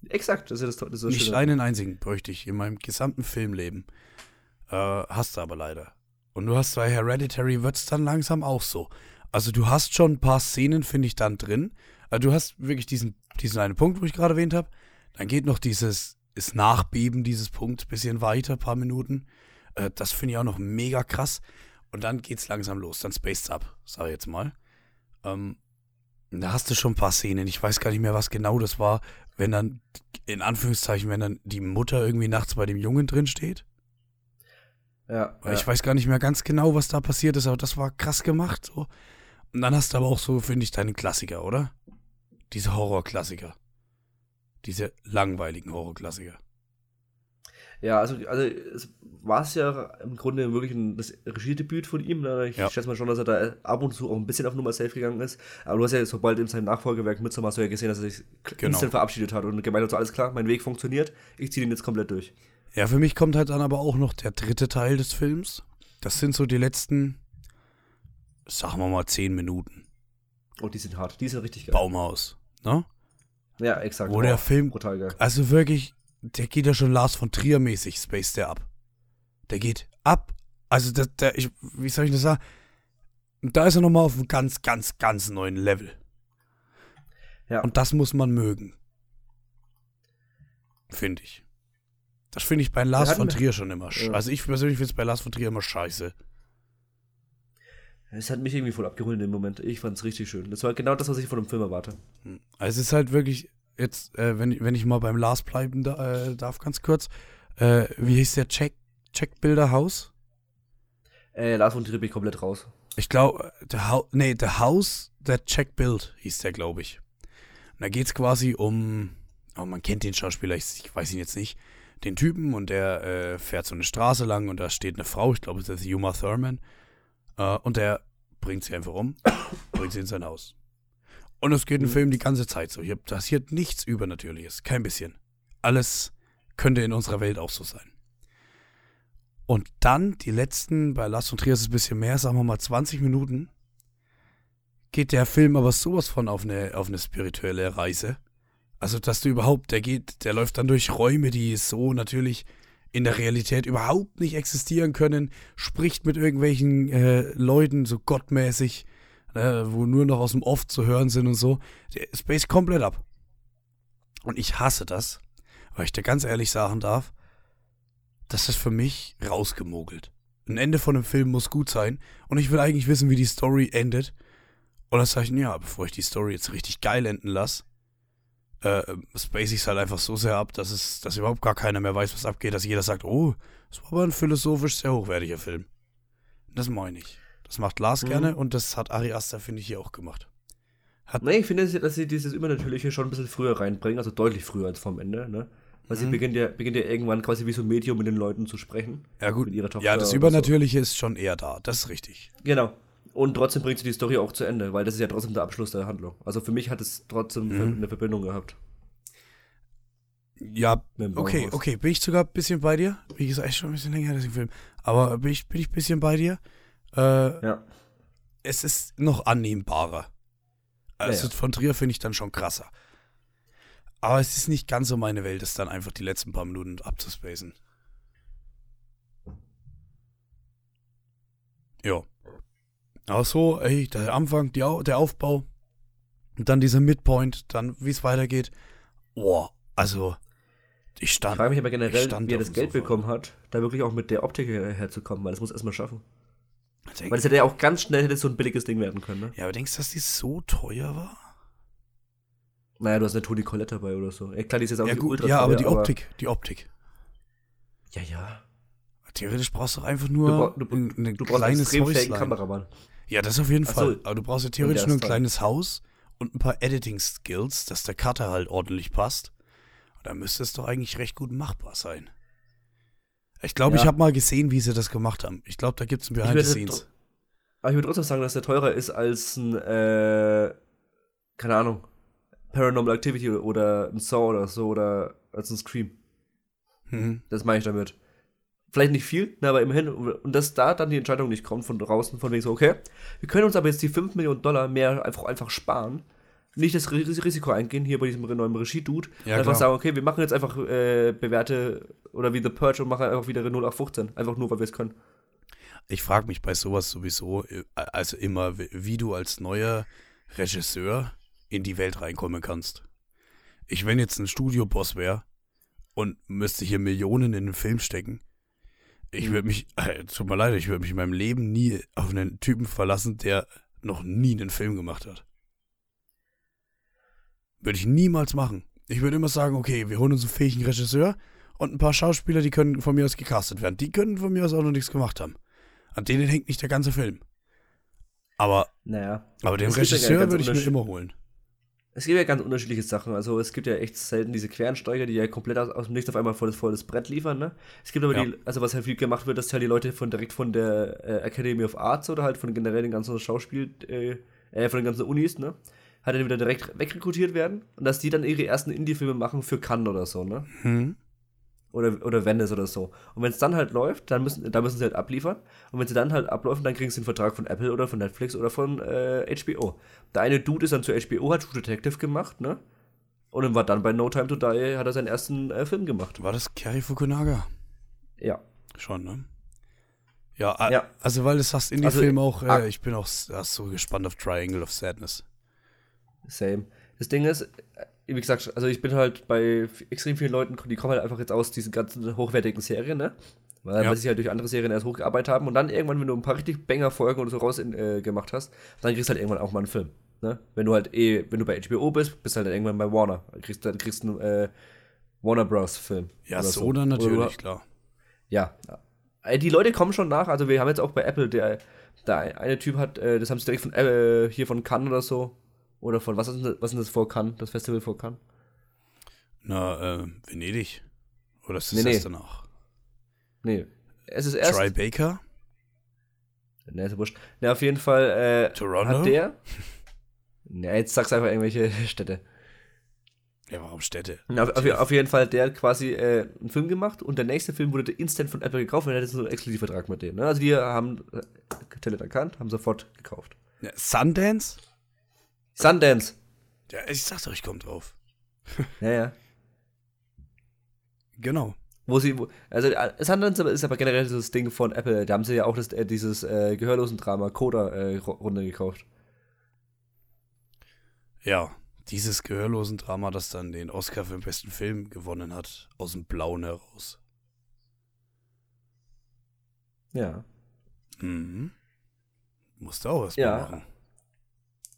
Exakt, das ist ja das, das, ist Nicht Schöne. einen einzigen bräuchte ich in meinem gesamten Filmleben. Äh, hast du aber leider. Und du hast bei Hereditary wird's dann langsam auch so. Also du hast schon ein paar Szenen, finde ich, dann drin. Also du hast wirklich diesen, diesen einen Punkt, wo ich gerade erwähnt habe. Dann geht noch dieses, ist Nachbeben, dieses Punkt, bisschen weiter, paar Minuten. Äh, das finde ich auch noch mega krass. Und dann geht's langsam los. Dann spaced's ab, sag ich jetzt mal. Ähm, da hast du schon ein paar Szenen. Ich weiß gar nicht mehr, was genau das war, wenn dann, in Anführungszeichen, wenn dann die Mutter irgendwie nachts bei dem Jungen drin steht. Ja, Weil ja. Ich weiß gar nicht mehr ganz genau, was da passiert ist, aber das war krass gemacht. So. Und dann hast du aber auch so, finde ich, deine Klassiker, oder? Diese Horrorklassiker. Diese langweiligen Horrorklassiker. Ja, also, also es war es ja im Grunde wirklich ein, das Regiedebüt von ihm. Ne? Ich Ja. schätze mal schon, dass er da ab und zu auch ein bisschen auf Nummer safe gegangen ist. Aber du hast ja, sobald in seinem Nachfolgewerk Midsommar hast du ja gesehen, dass er sich Genau. instant verabschiedet hat und gemeint hat, so alles klar, mein Weg funktioniert, ich ziehe den jetzt komplett durch. Ja, für mich kommt halt dann aber auch noch der dritte Teil des Films. Das sind so die letzten, sagen wir mal, zehn Minuten. Und die sind hart, die sind richtig geil. Baumhaus. Ne? Ja, exakt. Wo der Film- Brutal geil. Also wirklich, der geht ja schon Lars von Trier mäßig, Space der ab. Der geht ab. Also der, der ich, wie soll ich das sagen? Da ist er nochmal auf einem ganz, ganz, ganz neuen Level. Ja. Und das muss man mögen. Finde ich. Das finde ich bei Lars von Trier schon immer. Ja. Also ich persönlich finde es bei Lars von Trier immer scheiße. Es hat mich irgendwie voll abgeholt in dem Moment. Ich fand es richtig schön. Das war genau das, was ich von dem Film erwarte. Also es ist halt wirklich, jetzt, äh, wenn, wenn ich mal beim Lars bleiben da, äh, darf, ganz kurz. Äh, wie hieß der Check, Checkbilderhaus? Äh, Lars von Trier bin ich komplett raus. Ich glaube, der Hau nee, The House That Check Built hieß der, glaube ich. Und da geht es quasi um, oh, man kennt den Schauspieler, ich, ich weiß ihn jetzt nicht, den Typen und der äh, fährt so eine Straße lang und da steht eine Frau, ich glaube, das ist Yuma Thurman, äh, und der bringt sie einfach um, bringt sie in sein Haus. Und es geht im Mhm. Film die ganze Zeit so. Hier passiert nichts Übernatürliches, kein bisschen. Alles könnte in unserer Welt auch so sein. Und dann die letzten, bei Lars von Trier ist es ein bisschen mehr, sagen wir mal 20 Minuten, geht der Film aber sowas von auf eine, auf eine spirituelle Reise. Also, dass du überhaupt, der geht, der läuft dann durch Räume, die so natürlich in der Realität überhaupt nicht existieren können, spricht mit irgendwelchen äh, Leuten so gottmäßig, äh, wo nur noch aus dem Off zu hören sind und so. Der Space komplett ab. Und ich hasse das, weil ich dir ganz ehrlich sagen darf, das ist für mich rausgemogelt. Ein Ende von einem Film muss gut sein und ich will eigentlich wissen, wie die Story endet. Und dann sage ich, ja, bevor ich die Story jetzt richtig geil enden lasse, äh, space ich es halt einfach so sehr ab, dass es, dass überhaupt gar keiner mehr weiß, was abgeht, dass jeder sagt, oh, das war aber ein philosophisch sehr hochwertiger Film. Das meine ich. Das macht Lars Mhm. gerne und das hat Ari Aster, finde ich, hier auch gemacht. Nee, ich finde, dass sie- dass sie dieses Übernatürliche schon ein bisschen früher reinbringen, also deutlich früher als vom Ende, ne? Weil sie Mhm. beginnt ja, beginnt ja irgendwann quasi wie so ein Medium mit den Leuten zu sprechen. Ja, gut. Mit ihrer Tochter Ja, das Übernatürliche ist schon eher da. Das ist richtig. So. Genau. Und trotzdem bringt sie die Story auch zu Ende, weil das ist ja trotzdem der Abschluss der Handlung. Also für mich hat es trotzdem Mhm. eine Verbindung gehabt. Ja, okay, okay. Bin ich sogar ein bisschen bei dir? Wie gesagt, echt schon ein bisschen länger das Film. Aber bin ich, bin ich ein bisschen bei dir? Äh, Ja. es ist noch annehmbarer. Also Ja, ja. von Trier finde ich dann schon krasser. Aber es ist nicht ganz so meine Welt, es dann einfach die letzten paar Minuten abzuspacen. Ja. Aber so, ey, der Anfang, die, der Aufbau und dann dieser Midpoint, dann wie es weitergeht. Boah, also ich Ich stand. frage mich aber ich generell, wie er das Geld Sofa. bekommen hat, da wirklich auch mit der Optik her- herzukommen, weil das muss er erstmal schaffen. Denk- Weil es hätte ja auch ganz schnell hätte so ein billiges Ding werden können, ne? ja, aber denkst du, dass die so teuer war? Naja, du hast eine Toni Collette dabei oder so. Ey, klar, die ist jetzt auch Ja nicht gut, ultra ja, aber die Optik, die Optik. Ja, ja. Theoretisch brauchst du doch einfach Du, nur bra- du, ein, ein du brauchst einen kleines Häuslein. Kameramann. Ja, das auf jeden Fall. so. Aber du brauchst ja theoretisch nur ein kleines Haus und ein paar Editing-Skills, dass der Cutter halt ordentlich passt. Und dann müsste es doch eigentlich recht gut machbar sein. Ich glaube, Ja. ich habe mal gesehen, wie sie das gemacht haben. Ich glaube, da gibt es ein Behind the Scenes. Aber ich würde trotzdem sagen, dass der teurer ist als ein, äh, keine Ahnung, Paranormal Activity oder ein Saw oder so oder als ein Scream. Mhm. Das meine ich damit. Vielleicht nicht viel, aber immerhin. Und dass da dann die Entscheidung nicht kommt von draußen, von wegen so, okay, wir können uns aber jetzt die 5 Millionen Dollar mehr einfach, einfach sparen. Nicht das Risiko eingehen, hier bei diesem neuen Regie-Dude. Ja, einfach klar. sagen, okay, wir machen jetzt einfach äh, bewährte oder wie The Purge und machen einfach wieder 0815. Einfach nur, weil wir es können. Ich frage mich bei sowas sowieso, äh, also immer, wie du als neuer Regisseur in die Welt reinkommen kannst. Ich, wenn jetzt ein Studioboss wäre und müsste hier Millionen in den Film stecken, ich würde mich, äh, tut mir leid, ich würde mich in meinem Leben nie auf einen Typen verlassen, der noch nie einen Film gemacht hat. Würde ich niemals machen. Ich würde immer sagen, okay, wir holen uns einen fähigen Regisseur und ein paar Schauspieler, die können von mir aus gecastet werden. Die können von mir aus auch noch nichts gemacht haben. An denen hängt nicht der ganze Film. Aber, naja, aber den Regisseur würde ich mir immer holen. Es gibt ja ganz unterschiedliche Sachen. Also es gibt ja echt selten diese Querensteiger, die ja komplett aus, aus dem Nichts auf einmal volles, volles Brett liefern. Ne? Es gibt aber ja. die, also was halt viel gemacht wird, dass halt die Leute von direkt von der äh, Academy of Arts oder halt von generell den ganzen Schauspiel, äh, äh, von den ganzen Unis, ne? Halt dann wieder direkt wegrekrutiert werden und dass die dann ihre ersten Indie-Filme machen für Cannes oder so, ne? Mhm oder, oder Venice oder so. Und wenn es dann halt läuft, dann müssen, dann müssen sie halt abliefern. Und wenn sie dann halt ablaufen, dann kriegen sie einen Vertrag von Apple oder von Netflix oder von äh, HBO. Der eine Dude ist dann zu HBO, hat True Detective gemacht, ne? Und dann war dann bei No Time to Die, hat er seinen ersten äh, Film gemacht. War das Kerry Fukunaga? Ja. Schon, ne? Ja, ja. also weil du sagst Indie-Film also, auch, äh, ich bin auch so gespannt auf Triangle of Sadness. Same. Das Ding ist, wie gesagt, also ich bin halt bei extrem vielen Leuten, die kommen halt einfach jetzt aus diesen ganzen hochwertigen Serien, ne? Weil, ja. weil sie halt durch andere Serien erst hochgearbeitet haben und dann irgendwann, wenn du ein paar richtig Banger-Folgen oder so raus in, äh, gemacht hast, dann kriegst du halt irgendwann auch mal einen Film. Ne? Wenn du halt eh, wenn du bei HBO bist, bist du halt irgendwann bei Warner. Dann kriegst du dann kriegst einen äh, Warner Bros. Film. Ja, so, so dann natürlich, klar. Ja. Äh, die Leute kommen schon nach, also wir haben jetzt auch bei Apple, der, der eine Typ hat, äh, das haben sie direkt von äh, hier von Cannes oder so, oder von, was ist, denn, was ist das vor Cannes, das Festival vor Cannes? Na, äh, Venedig. Oder ist das nee, erst nee. danach? Nee, es ist erst. Try Baker? Ne, ist wurscht. Ne, auf jeden Fall, äh, Toronto? Hat der. Ne, jetzt sagst du einfach irgendwelche Städte. Ja, warum Städte? Na, auf, auf, jeden Fall, der hat quasi äh, einen Film gemacht und der nächste Film wurde instant von Apple gekauft und er hatte so einen Exklusivvertrag mit denen. Ne? Also wir haben äh, Tenet erkannt, haben sofort gekauft. Ja, Sundance? Sundance. Ja, ich sag doch, ich komm drauf. ja, ja. Genau. Wo sie, wo, also Sundance ist aber generell das Ding von Apple. Da haben sie ja auch das, äh, dieses äh, gehörlosen Drama Coda äh, Runde gekauft. Ja, dieses gehörlosen Drama, das dann den Oscar für den besten Film gewonnen hat, aus dem Blauen heraus. Ja. Mhm. Musste auch was ja. machen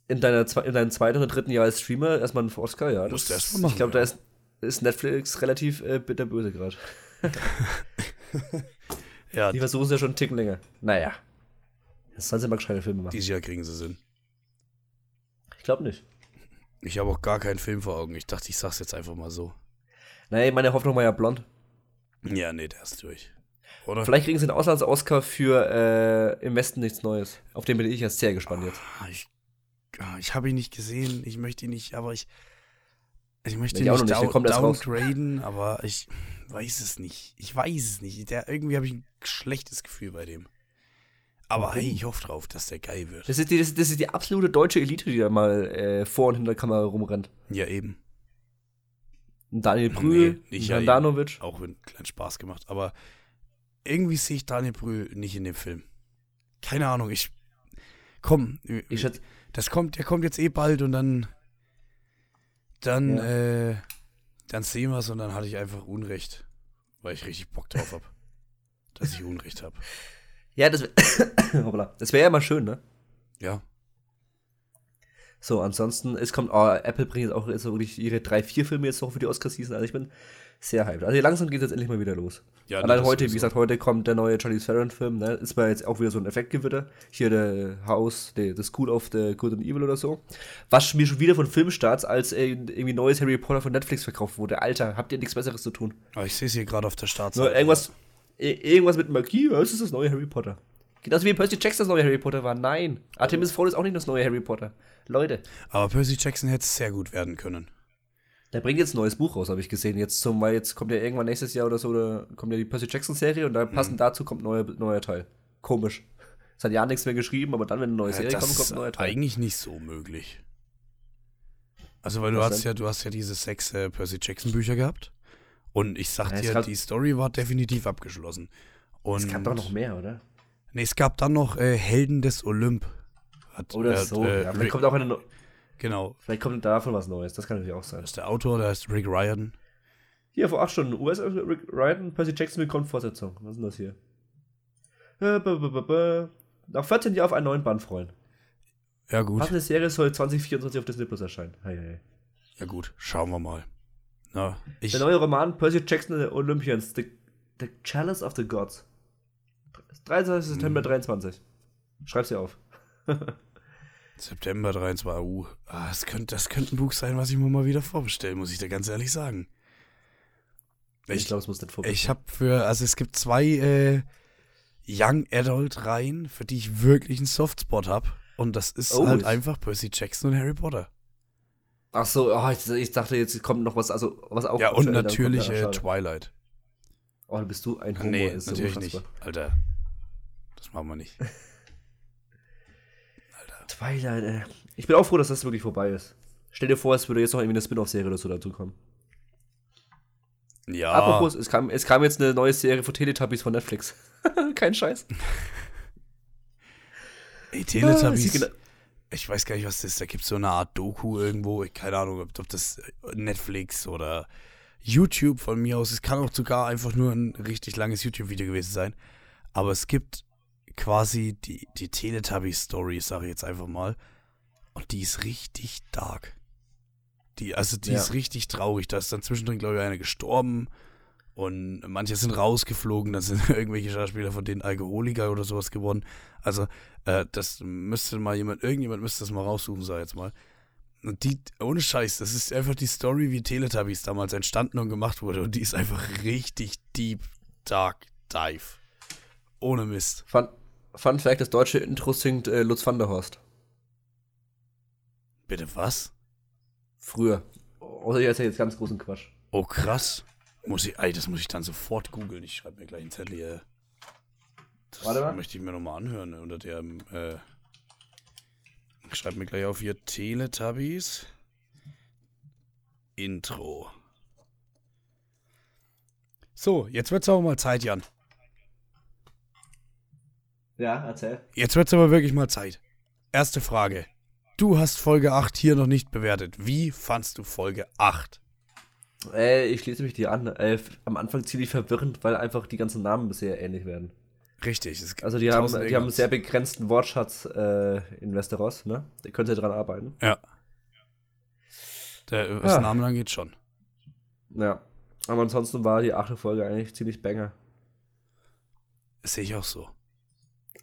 in, deiner, in deinem zweiten oder dritten Jahr als Streamer erstmal einen Oscar, ja. Das, das machen, ich glaube, da ist, ist, Netflix relativ äh, bitterböse gerade. ja. Die versuchen es ja schon einen Ticken länger. Naja. Jetzt sollen sie mal gescheite Filme machen. Dieses Jahr kriegen sie Sinn. Ich glaube nicht. Ich habe auch gar keinen Film vor Augen. Ich dachte, ich sag's jetzt einfach mal so. Nein, meine Hoffnung war ja blond. Ja, nee, der ist durch. Oder? Vielleicht kriegen sie einen Auslands-Oscar für äh, Im Westen nichts Neues. Auf den bin ich jetzt sehr gespannt jetzt. Ah, ich ich habe ihn nicht gesehen, ich möchte ihn nicht, aber ich, ich möchte ihn nicht, nicht down, downgraden, aber ich weiß es nicht. Ich weiß es nicht. Der, irgendwie habe ich ein schlechtes Gefühl bei dem. Aber hey, ich hoffe drauf, dass der geil wird. Das ist die, das, das ist die absolute deutsche Elite, die da mal äh, vor und hinter der Kamera rumrennt. Ja, eben. Daniel Brühl, nee, nicht Danovic. Auch einen kleinen Spaß gemacht. Aber irgendwie sehe ich Daniel Brühl nicht in dem Film. Keine Ahnung, ich. Komm. Ich schätze, das kommt, der kommt jetzt eh bald und dann, dann, ja. äh, dann sehen wir es und dann hatte ich einfach Unrecht, weil ich richtig Bock drauf habe, dass ich Unrecht habe. Ja, das, das wäre ja mal schön, ne? Ja. So, ansonsten, es kommt, oh, Apple bringt jetzt auch jetzt wirklich ihre drei, vier Filme jetzt noch für die Oscar-Season. Also ich bin sehr hyped. Also langsam geht es jetzt endlich mal wieder los. Ja, Allein heute, wie gesagt, heute kommt der neue Charlie Theron-Film, ne? Ist mal jetzt auch wieder so ein Effektgewitter. Hier der House, der, The School of the Good and Evil oder so. Was mir schon wieder von Filmstarts als äh, irgendwie neues Harry Potter von Netflix verkauft wurde. Alter, habt ihr nichts Besseres zu tun? Oh, ich sehe es hier gerade auf der Startseite. irgendwas, irgendwas mit Magie, was ist das neue Harry Potter? Genauso wie Percy Jackson das neue Harry Potter war. Nein. Artemis Fowl ist auch nicht das neue Harry Potter. Leute. Aber Percy Jackson hätte es sehr gut werden können. Der bringt jetzt ein neues Buch raus, habe ich gesehen. Jetzt zum, weil jetzt kommt ja irgendwann nächstes Jahr oder so, oder kommt ja die Percy Jackson-Serie und da passend dazu kommt ein neuer, neuer Teil. Komisch. Es hat ja nichts mehr geschrieben, aber dann, wenn eine neue Ja, Serie kommt, kommt ein neuer Teil. eigentlich nicht so möglich. Also, weil du hast ja, du hast ja diese sechs äh, Percy Jackson Bücher gehabt. Und ich sag Ja, dir, die Story war definitiv abgeschlossen. Und Es gab doch noch mehr, oder? Nee, es gab dann noch äh, Helden des Olymp. Hat, Oder hat, so. äh, ja, vielleicht kommt auch eine, genau. vielleicht kommt davon was Neues. Das kann natürlich auch sein. Das ist der Autor, der heißt Rick Riordan. Hier, vor acht Stunden. US Rick Ryan, Percy Jackson bekommt Fortsetzung. Was ist denn das hier? Nach 14 Jahren auf einen neuen Band freuen. Ja, gut. Passende Serie soll 2024 auf Disney Plus erscheinen. Hei, hei. Ja, gut. Schauen wir mal. Na, Der neue Roman Percy Jackson and the Olympians, The, the Chalice of the Gods. 23. September 23. Schreib's dir auf. September 23. Uh, ah, das, könnte, das könnte ein Buch sein, was ich mir mal wieder vorbestellen, muss ich dir ganz ehrlich sagen. Ich, Ich, glaube, es muss nicht vorbei. ich habe für, also es gibt zwei äh, Young Adult Reihen, für die ich wirklich einen Softspot habe. Und das ist Oh, halt ist- einfach Percy Jackson und Harry Potter. Ach so, oh, ich, ich dachte, jetzt kommt noch was, also was auch. ja, und natürlich äh. Twilight. Oh, bist du ein Homo. nee, natürlich unfassbar. nicht. Alter. Das machen wir nicht. Twilight, ey. Ich bin auch froh, dass das wirklich vorbei ist. Stell dir vor, es würde jetzt noch irgendwie eine Spin-off-Serie oder so dazukommen. Ja. Apropos, es kam, es kam jetzt eine neue Serie von Teletubbies von Netflix. Kein Scheiß. Ey, Ah, Teletubbies. gena- ich weiß gar nicht, was das ist. Da gibt es so eine Art Doku irgendwo. Ich, keine Ahnung, ob, ob das Netflix oder YouTube von mir aus. Es kann auch sogar einfach nur ein richtig langes YouTube-Video gewesen sein. Aber es gibt quasi die, die Teletubby-Story, sage ich jetzt einfach mal. Und die ist richtig dark. Die, also die Ja. ist richtig traurig. Da ist dann zwischendrin, glaube ich, einer gestorben. Und manche sind rausgeflogen, dann sind irgendwelche Schauspieler von denen Alkoholiker oder sowas geworden. Also, äh, das müsste mal jemand, irgendjemand müsste das mal raussuchen, sag ich jetzt mal. Und die, ohne Scheiß, das ist einfach die Story, wie Teletubbies damals entstanden und gemacht wurde. Und die ist einfach richtig deep, dark, dive. Ohne Mist. Fun, Fun Fact: Das deutsche Intro singt äh, Lutz van der Horst. Bitte was? Früher. Oder ich erzähle jetzt ganz großen Quatsch. Oh, krass. Muss ich, ey, das muss ich dann sofort googeln. Ich schreibe mir gleich einen Zettel hier. Das Warte mal. möchte ich mir nochmal anhören. ne, Unter der, äh, ich schreibe mir gleich auf hier Teletubbies. Intro. So, jetzt wird's aber mal Zeit, Jan. Ja, erzähl. Jetzt wird's aber wirklich mal Zeit. Erste Frage. Du hast Folge 8 hier noch nicht bewertet. Wie fandst du Folge 8? Äh, ich schließe mich dir an. Äh, am Anfang ziemlich verwirrend, weil einfach die ganzen Namen bisher ähnlich werden. Richtig. es Also die haben, die haben einen sehr begrenzten Wortschatz äh, in Westeros, ne? Da könnt ihr dran arbeiten. Ja. Der, was Ah. Namen angeht, schon. Ja. Aber ansonsten war die achte Folge eigentlich ziemlich banger. Das sehe ich auch so.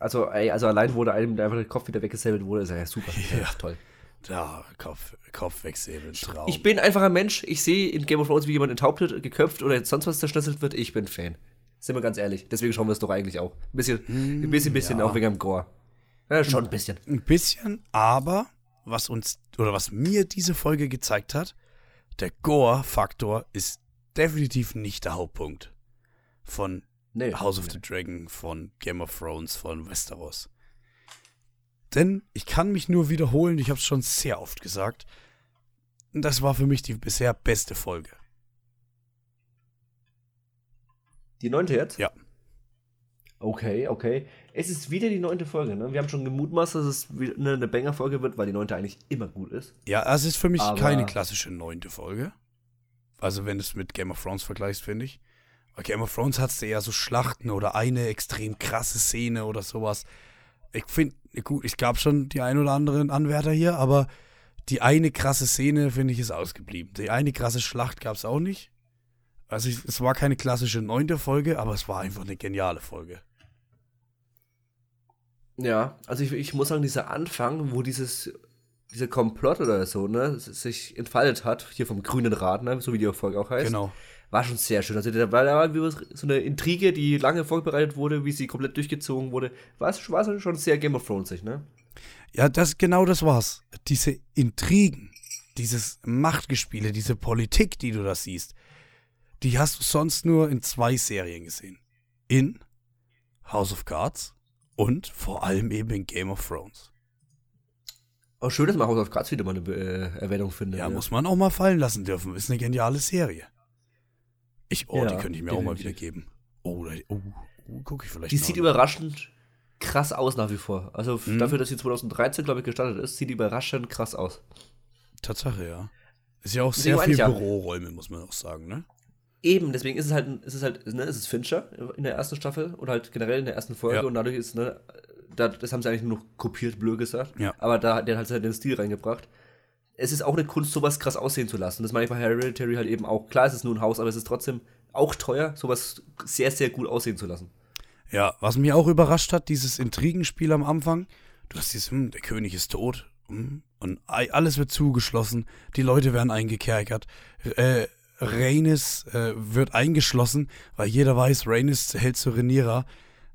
Also, ey, also allein wurde einem einfach der Kopf wieder weggesäbelt wurde, ist ja super. Ja. Ja. Toll. Da, Kopf, Kopf wegsäbeln, Traum. Ich bin einfach ein Mensch, ich sehe in Game of Thrones, wie jemand enthauptet, geköpft oder sonst was zerschnitzelt wird, ich bin Fan. Sind wir ganz ehrlich. Deswegen schauen wir es doch eigentlich auch. Ein bisschen, ein bisschen, bisschen ja. auch wegen dem Gore. Ja, schon ein bisschen. Ein bisschen, aber was uns, oder was mir diese Folge gezeigt hat, der Gore-Faktor ist definitiv nicht der Hauptpunkt von Nee. House of the Dragon, von Game of Thrones, von Westeros. Denn ich kann mich nur wiederholen, ich habe es schon sehr oft gesagt, das war für mich die bisher beste Folge. Die neunte jetzt? Ja. Okay, okay. Es ist wieder die neunte Folge, ne? Wir haben schon gemutmaßt, dass es wieder eine, eine Banger-Folge wird, weil die neunte eigentlich immer gut ist. Ja, es ist für mich Aber- keine klassische neunte Folge. Also wenn du es mit Game of Thrones vergleichst, finde ich. Bei Game of Thrones hattest du eher so Schlachten oder eine extrem krasse Szene oder sowas. Ich finde, gut, es gab schon die ein oder anderen Anwärter hier, aber die eine krasse Szene, finde ich, ist ausgeblieben. Die eine krasse Schlacht gab es auch nicht. Also ich, es war keine klassische neunte Folge, aber es war einfach eine geniale Folge. Ja, also ich, ich muss sagen, dieser Anfang, wo dieses, dieser Komplott oder so, ne, sich entfaltet hat, hier vom grünen Rad, ne, so wie die Folge auch heißt, Genau. War schon sehr schön. Also da war, da war so eine Intrige, die lange vorbereitet wurde, wie sie komplett durchgezogen wurde. War war schon sehr Game of Thronesig, ne? Ja, das, genau das war's. Diese Intrigen, dieses Machtgespiele, diese Politik, die du da siehst, die hast du sonst nur in zwei Serien gesehen. In House of Cards und vor allem eben in Game of Thrones. Auch schön, dass man House of Cards wieder mal eine äh, Erwähnung findet. Ja, ja, muss man auch mal fallen lassen dürfen. Ist eine geniale Serie. Ich, oh, ja, die könnte ich mir definitiv. auch mal wieder geben. Oh, oh, oh gucke ich vielleicht Die sieht überraschend krass aus nach wie vor. Also mhm. dafür, dass sie 2013, glaube ich, gestartet ist, sieht die überraschend krass aus. Tatsache, ja. Ist ja auch sehr viel Büroräume, muss man auch sagen, ne? Eben, deswegen ist es halt, ist es halt, ne, ist es Fincher in der ersten Staffel oder halt generell in der ersten Folge ja. und dadurch ist, ne, da, das haben sie eigentlich nur noch kopiert, blöd gesagt. Ja. Aber da der hat halt den Stil reingebracht. Es ist auch eine Kunst, sowas krass aussehen zu lassen. Das meine ich bei Hereditary halt eben auch. Klar, es ist nur ein Haus, aber es ist trotzdem auch teuer, sowas sehr, sehr gut aussehen zu lassen. Ja, was mich auch überrascht hat, dieses Intrigenspiel am Anfang. Du hast dieses, hm, der König ist tot. Hm, und alles wird zugeschlossen. Die Leute werden eingekerkert. Äh, Rhaenys äh, wird eingeschlossen, weil jeder weiß, Rhaenys hält zu Rhaenyra.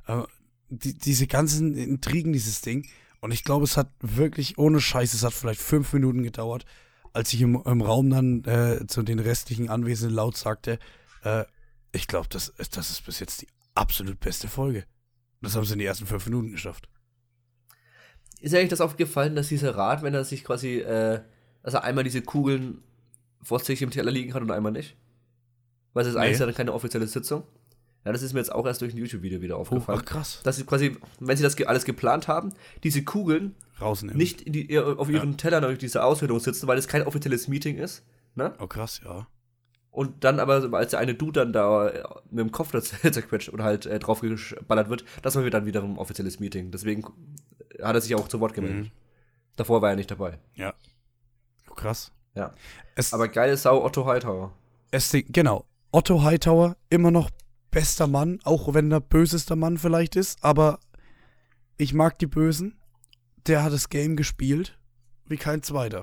Äh, die, diese ganzen Intrigen, dieses Ding. Und ich glaube, es hat wirklich, ohne Scheiß, es hat vielleicht fünf Minuten gedauert, als ich im, im Raum dann äh, zu den restlichen Anwesenden laut sagte, äh, ich glaube, das, das ist bis jetzt die absolut beste Folge. Das haben sie in den ersten fünf Minuten geschafft. Ist eigentlich das aufgefallen, dass dieser Rat, wenn er sich quasi, äh, dass er einmal diese Kugeln vor sich im Teller liegen hat und einmal nicht? Weil es ist nee. eigentlich keine offizielle Sitzung. Ja, das ist mir jetzt auch erst durch ein YouTube-Video wieder aufgefallen. Oh, ach, krass. Dass sie quasi, wenn sie das alles geplant haben, diese Kugeln rausnehmen. Nicht die, auf ihren ja. Tellern durch diese Auswertung sitzen, weil es kein offizielles Meeting ist. Ne? Oh, krass, ja. Und dann aber, als der eine Dude dann da äh, mit dem Kopf zerquetscht oder halt äh, draufgeballert wird, das war dann wieder ein offizielles Meeting. Deswegen hat er sich auch zu Wort gemeldet. Mhm. Davor war er nicht dabei. Ja. Oh, krass. Ja. Es, aber geile Sau Otto Hightower. Es, genau. Otto Hightower, immer noch bester Mann, auch wenn er bösester Mann vielleicht ist, aber ich mag die Bösen. Der hat das Game gespielt wie kein zweiter.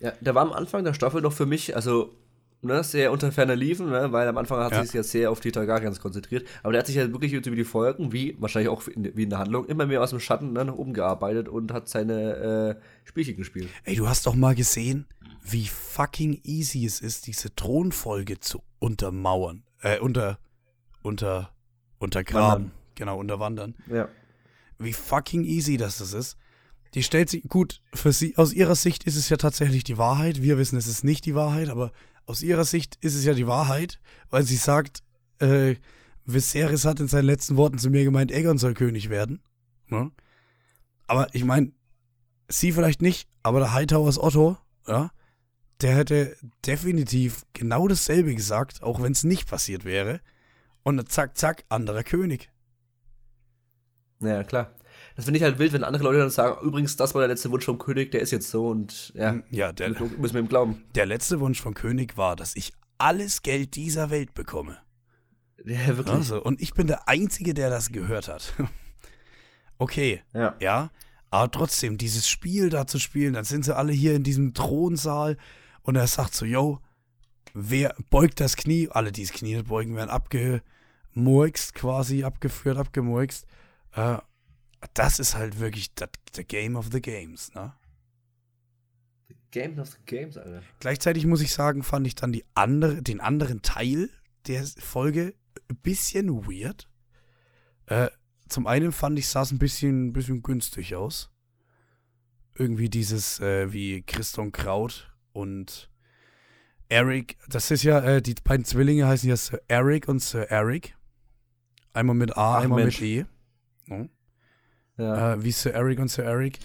Ja, der war am Anfang der Staffel noch für mich, also ne, sehr unter ferner liefen, ne, weil am Anfang hat ja. sich ja sehr auf die Targaryens konzentriert. Aber der hat sich ja wirklich über die Folgen, wie wahrscheinlich auch in, wie in der Handlung, immer mehr aus dem Schatten ne, nach oben gearbeitet und hat seine äh, Spielchen gespielt. Ey, du hast doch mal gesehen, wie fucking easy es ist, diese Thronfolge zu untermauern. Äh, unter, unter, untergraben. Wandern. Genau, unterwandern. Ja. Wie fucking easy das, das ist. Die stellt sich, gut, für sie, aus ihrer Sicht ist es ja tatsächlich die Wahrheit. Wir wissen, es ist nicht die Wahrheit, aber aus ihrer Sicht ist es ja die Wahrheit, weil sie sagt, äh, Viserys hat in seinen letzten Worten zu mir gemeint, Aegon soll König werden. Ne? Aber ich meine, sie vielleicht nicht, aber der Hightowers Otto, ja, der hätte definitiv genau dasselbe gesagt, auch wenn es nicht passiert wäre. Und zack, zack, anderer König. Ja, klar. Das finde ich halt wild, wenn andere Leute dann sagen, übrigens, das war der letzte Wunsch vom König, der ist jetzt so und ja, hm, ja der, müssen wir ihm glauben. Der letzte Wunsch vom König war, dass ich alles Geld dieser Welt bekomme. Ja, wirklich. Also, und ich bin der Einzige, der das gehört hat. okay, ja. ja, aber trotzdem, dieses Spiel da zu spielen, dann sind sie alle hier in diesem Thronsaal und er sagt so, yo, wer beugt das Knie? Alle, die das Knie nicht beugen, werden abgemurkst, quasi abgeführt, abgemurkst. Äh, das ist halt wirklich das, the Game of the Games, ne? The Game of the Games, Alter. Gleichzeitig muss ich sagen, fand ich dann die andere, den anderen Teil der Folge ein bisschen weird. Äh, zum einen fand ich, sah es ein bisschen, bisschen günstig aus. Irgendwie dieses, äh, wie Christon Kraut und Eric, das ist ja, äh, die beiden Zwillinge heißen ja Sir Eric und Sir Eric. Einmal mit A, Ach, einmal Mensch. mit E. Oh ja. äh, wie Sir Eric und Sir Eric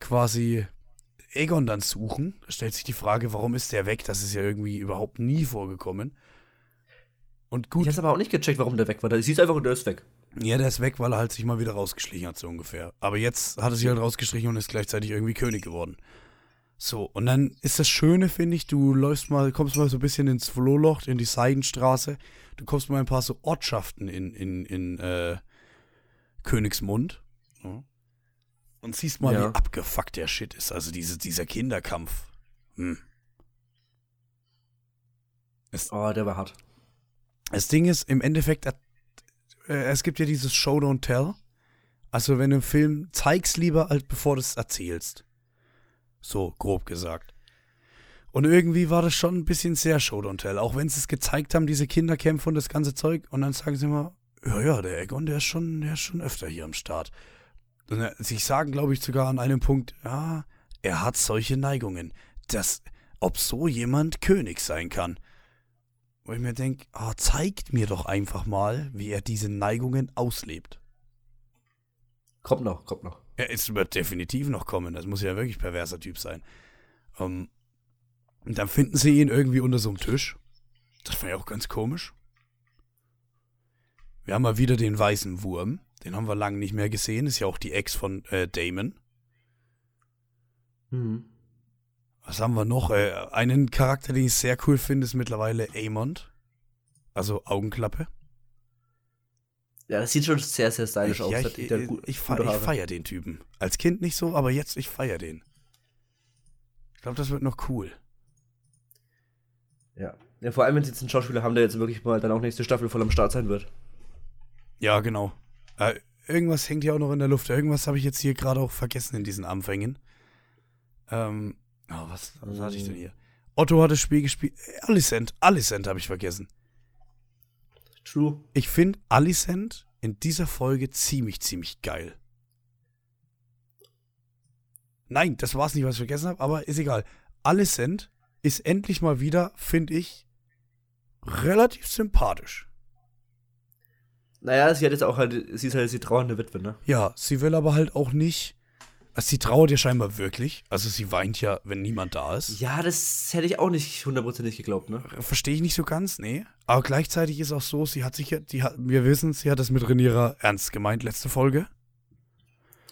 quasi Egon dann suchen. Da stellt sich die Frage, warum ist der weg? Das ist ja irgendwie überhaupt nie vorgekommen. Und gut. Ich hab's aber auch nicht gecheckt, warum der weg war. Sie ist einfach, der ist weg. Ja, der ist weg, weil er halt sich mal wieder rausgeschlichen hat, so ungefähr. Aber jetzt hat er sich halt rausgeschlichen und ist gleichzeitig irgendwie König geworden. So, und dann ist das Schöne, finde ich, du läufst mal, kommst mal so ein bisschen ins Flohloch, in die Seidenstraße. Du kommst mal ein paar so Ortschaften in, in, in äh, Königsmund. Und siehst mal, ja. wie abgefuckt der Shit ist. Also diese, dieser Kinderkampf. Hm. Es, oh, der war hart. Das Ding ist, im Endeffekt, äh, es gibt ja dieses Show Don't Tell. Also, wenn du einen Film zeigst lieber, als bevor du es erzählst. So, grob gesagt. Und irgendwie war das schon ein bisschen sehr Show don't tell. Auch wenn sie es gezeigt haben, diese Kinderkämpfe und das ganze Zeug. Und dann sagen sie immer, ja, ja, der Egon, der ist schon, der ist schon öfter hier am Start. Und äh, sie sagen, glaube ich, sogar an einem Punkt, ja, er hat solche Neigungen. Das, ob so jemand König sein kann. Wo ich mir denke, oh, zeigt mir doch einfach mal, wie er diese Neigungen auslebt. Kommt noch, kommt noch. Ja, es wird definitiv noch kommen. Das muss ja wirklich perverser Typ sein. Um, und dann finden sie ihn irgendwie unter so einem Tisch. Das war ja auch ganz komisch. Wir haben mal wieder den weißen Wurm. Den haben wir lange nicht mehr gesehen. Ist ja auch die Ex von äh, Damon. Mhm. Was haben wir noch? Äh, einen Charakter, den ich sehr cool finde, ist mittlerweile Amond. Also Augenklappe. Ja, das sieht schon sehr, sehr stylisch aus. Ja, ich, ich, ich, feiere feier den Typen. Als Kind nicht so, aber jetzt, ich feiere den. Ich glaube, das wird noch cool. Ja. ja. Vor allem, wenn sie jetzt einen Schauspieler haben, der jetzt wirklich mal dann auch nächste Staffel voll am Start sein wird. Ja, genau. Äh, irgendwas hängt ja auch noch in der Luft. Irgendwas habe ich jetzt hier gerade auch vergessen in diesen Anfängen. Ähm, oh, was, was hatte ich denn hier? Otto hat das Spiel gespielt. Alicent, Alicent habe ich vergessen. True. Ich finde Alicent in dieser Folge ziemlich, ziemlich geil. Nein, das war es nicht, was ich vergessen habe, aber ist egal. Alicent ist endlich mal wieder, finde ich, relativ sympathisch. Naja, sie hat jetzt auch halt, sie ist halt die trauernde Witwe, ne? Ja, sie will aber halt auch nicht also sie trauert ja scheinbar wirklich. Also sie weint ja, wenn niemand da ist. Ja, das hätte ich auch nicht hundertprozentig geglaubt, ne? Verstehe ich nicht so ganz, nee. Aber gleichzeitig ist auch so, sie hat sich ja, die hat, wir wissen, sie hat das mit Renierer ernst gemeint, letzte Folge.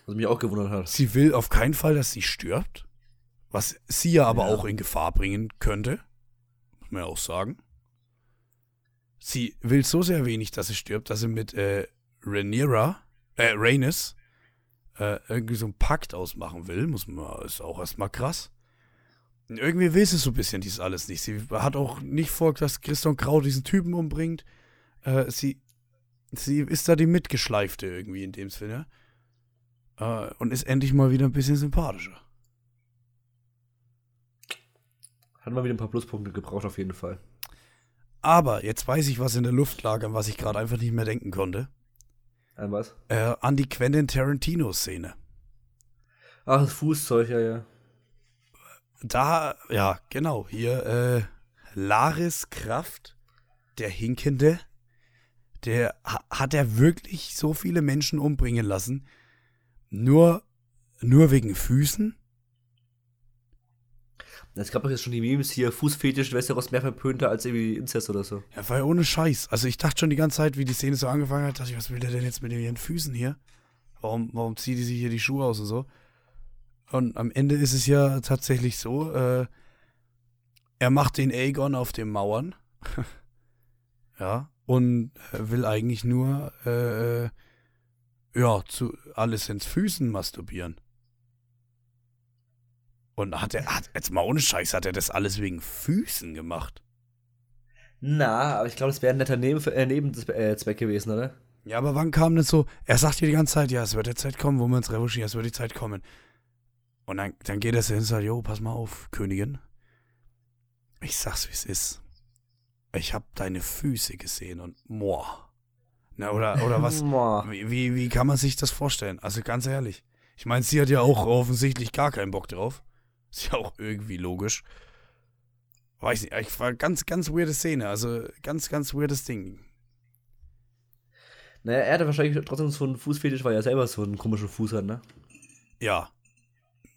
Was mich auch gewundert hat. Sie will auf keinen Fall, dass sie stirbt. Was sie ja aber ja. auch in Gefahr bringen könnte. Muss man ja auch sagen. Sie will so sehr wenig, dass sie stirbt, dass sie mit äh, Rhaenyra, äh, Rhaenys, äh, irgendwie so einen Pakt ausmachen will, muss man, ist auch erstmal krass. Und irgendwie will sie so ein bisschen dies alles nicht. Sie hat auch nicht vor, dass Christian Grau diesen Typen umbringt. Äh, sie, sie ist da die Mitgeschleifte irgendwie in dem Sinne. Äh, und ist endlich mal wieder ein bisschen sympathischer. Hat mal wieder ein paar Pluspunkte gebraucht, auf jeden Fall. Aber jetzt weiß ich, was in der Luft lag, an was ich gerade einfach nicht mehr denken konnte. An was? Äh, an die Quentin Tarantino-Szene. Ach, das Fußzeug, ja, ja. Da, ja, genau, hier, äh, Laris Kraft, der Hinkende, der hat er wirklich so viele Menschen umbringen lassen. Nur, nur wegen Füßen? Es gab doch jetzt schon die Memes hier, Fußfetisch, Westeros mehr verpönter als irgendwie Inzest oder so. Ja, war ja ohne Scheiß. Also ich dachte schon die ganze Zeit, wie die Szene so angefangen hat, dachte ich, was will der denn jetzt mit ihren Füßen hier? Warum, warum zieht die sich hier die Schuhe aus und so? Und am Ende ist es ja tatsächlich so, äh, er macht den Aegon auf den Mauern. ja, und will eigentlich nur, äh, äh ja, zu alles ins Füßen masturbieren. Und hat er, hat, jetzt mal ohne Scheiß, hat er das alles wegen Füßen gemacht? Na, aber ich glaube, das wäre ein netter Neben äh, Nebenzweck gewesen, oder? Ja, aber wann kam das so? Er sagt dir die ganze Zeit, ja, es wird die Zeit kommen, wo wir uns revanchieren, es wird die Zeit kommen. Und dann, dann geht er hin und sagt, jo, pass mal auf, Königin. Ich sag's, wie es ist. Ich hab deine Füße gesehen und moah. Na, oder, oder was? wie, wie, wie kann man sich das vorstellen? Also ganz ehrlich. Ich meine, sie hat ja auch offensichtlich gar keinen Bock drauf. Ist ja auch irgendwie logisch. Weiß nicht, ich war ganz, ganz weirde Szene. Also ganz, ganz weirdes Ding. Naja, er hatte wahrscheinlich trotzdem so einen Fußfetisch, weil er selber so einen komischen Fuß hat, ne? Ja.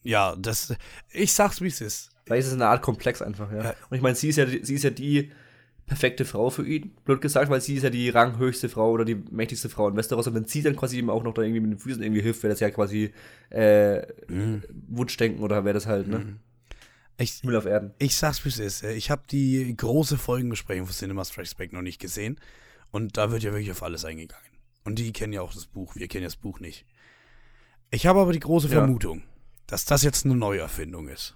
Ja, das. Ich sag's, wie es ist. Vielleicht ist es eine Art Komplex einfach, ja. ja. Und ich meine, sie ist ja, sie ist ja die perfekte Frau für ihn, blöd gesagt, weil sie ist ja die ranghöchste Frau oder die mächtigste Frau in Westeros und wenn sie dann quasi ihm auch noch da irgendwie mit den Füßen irgendwie hilft, wäre das ja quasi äh, mhm. Wunschdenken oder wäre das halt, ne? Mhm. Ich, Müll auf Erden. Ich sag's, wie es ist. Ich habe die große Folgenbesprechung von Cinema Strikes Back noch nicht gesehen und da wird ja wirklich auf alles eingegangen. Und die kennen ja auch das Buch, wir kennen ja das Buch nicht. Ich habe aber die große ja. Vermutung, dass das jetzt eine Neuerfindung ist.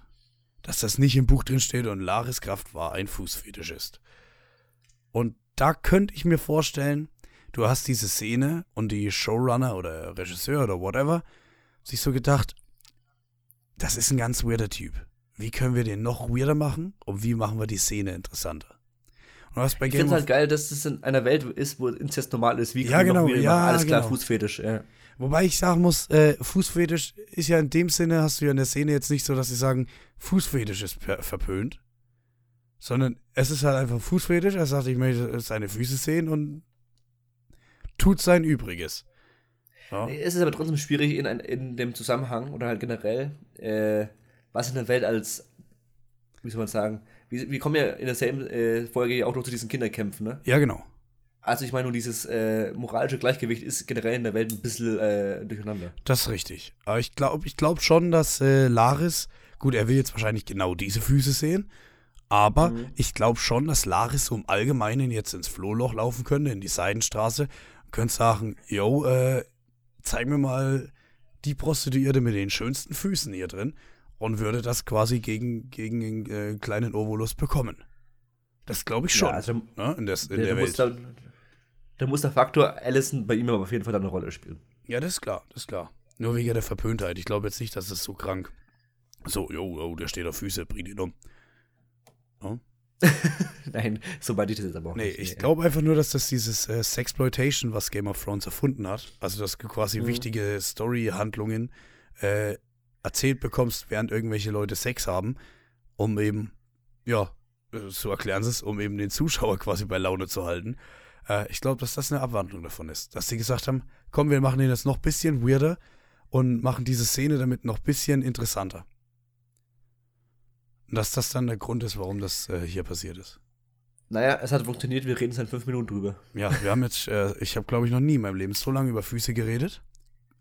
Dass das nicht im Buch drin steht und Laris Kraft war ein Fußfetisch ist. Und da könnte ich mir vorstellen, du hast diese Szene und die Showrunner oder Regisseur oder whatever sich so gedacht, das ist ein ganz weirder Typ. wie können wir den noch weirder machen und wie machen wir die Szene interessanter. Und was bei ich finde es halt geil, dass es in einer Welt ist, wo Inzest normal ist. Wie ja, genau, ja, Alles klar, genau. Fußfetisch. Ja. Wobei ich sagen muss, äh, Fußfetisch ist ja in dem Sinne, hast du ja in der Szene jetzt nicht so, dass sie sagen, Fußfetisch ist verpönt. Sondern es ist halt einfach Fußfetisch. Er sagt, ich möchte seine Füße sehen und tut sein Übriges. Ja. Es ist aber trotzdem schwierig in, in dem Zusammenhang oder halt generell, äh, was in der Welt als, wie soll man sagen, wir, wir kommen ja in derselben äh, Folge auch noch zu diesen Kinderkämpfen, ne? Ja, genau. Also ich meine nur, dieses äh, moralische Gleichgewicht ist generell in der Welt ein bisschen äh, durcheinander. Das ist richtig. Aber ich glaube ich glaub schon, dass äh, Laris, gut, er will jetzt wahrscheinlich genau diese Füße sehen, aber mhm. ich glaube schon, dass Laris so im Allgemeinen jetzt ins Flohloch laufen könnte, in die Seidenstraße, und könnte sagen, yo, äh, zeig mir mal die Prostituierte mit den schönsten Füßen hier drin und würde das quasi gegen, gegen einen äh, kleinen Ovolus bekommen. Das glaube ich schon. Ja, also, ne, in, des, in der, der Welt. Da muss der Faktor Allison bei ihm aber auf jeden Fall dann eine Rolle spielen. Ja, das ist klar, das ist klar. Nur wegen der Verpöntheit. Ich glaube jetzt nicht, dass es so krank. So, jo, jo, der steht auf Füße, bring ihn um. Oh? Nein, so weit ich das jetzt aber auch nee, nicht. Ich glaube einfach nur, dass das dieses äh, Sexploitation, was Game of Thrones erfunden hat, also dass du quasi mhm. wichtige Story-Handlungen äh, erzählt bekommst, während irgendwelche Leute Sex haben, um eben, ja, äh, so erklären sie es, um eben den Zuschauer quasi bei Laune zu halten. Äh, ich glaube, dass das eine Abwandlung davon ist. Dass sie gesagt haben, komm, wir machen den jetzt noch ein bisschen weirder und machen diese Szene damit noch ein bisschen interessanter. Und dass das dann der Grund ist, warum das äh, hier passiert ist. Naja, es hat funktioniert, wir reden seit fünf Minuten drüber. Ja, wir haben jetzt, äh, ich habe glaube ich noch nie in meinem Leben so lange über Füße geredet.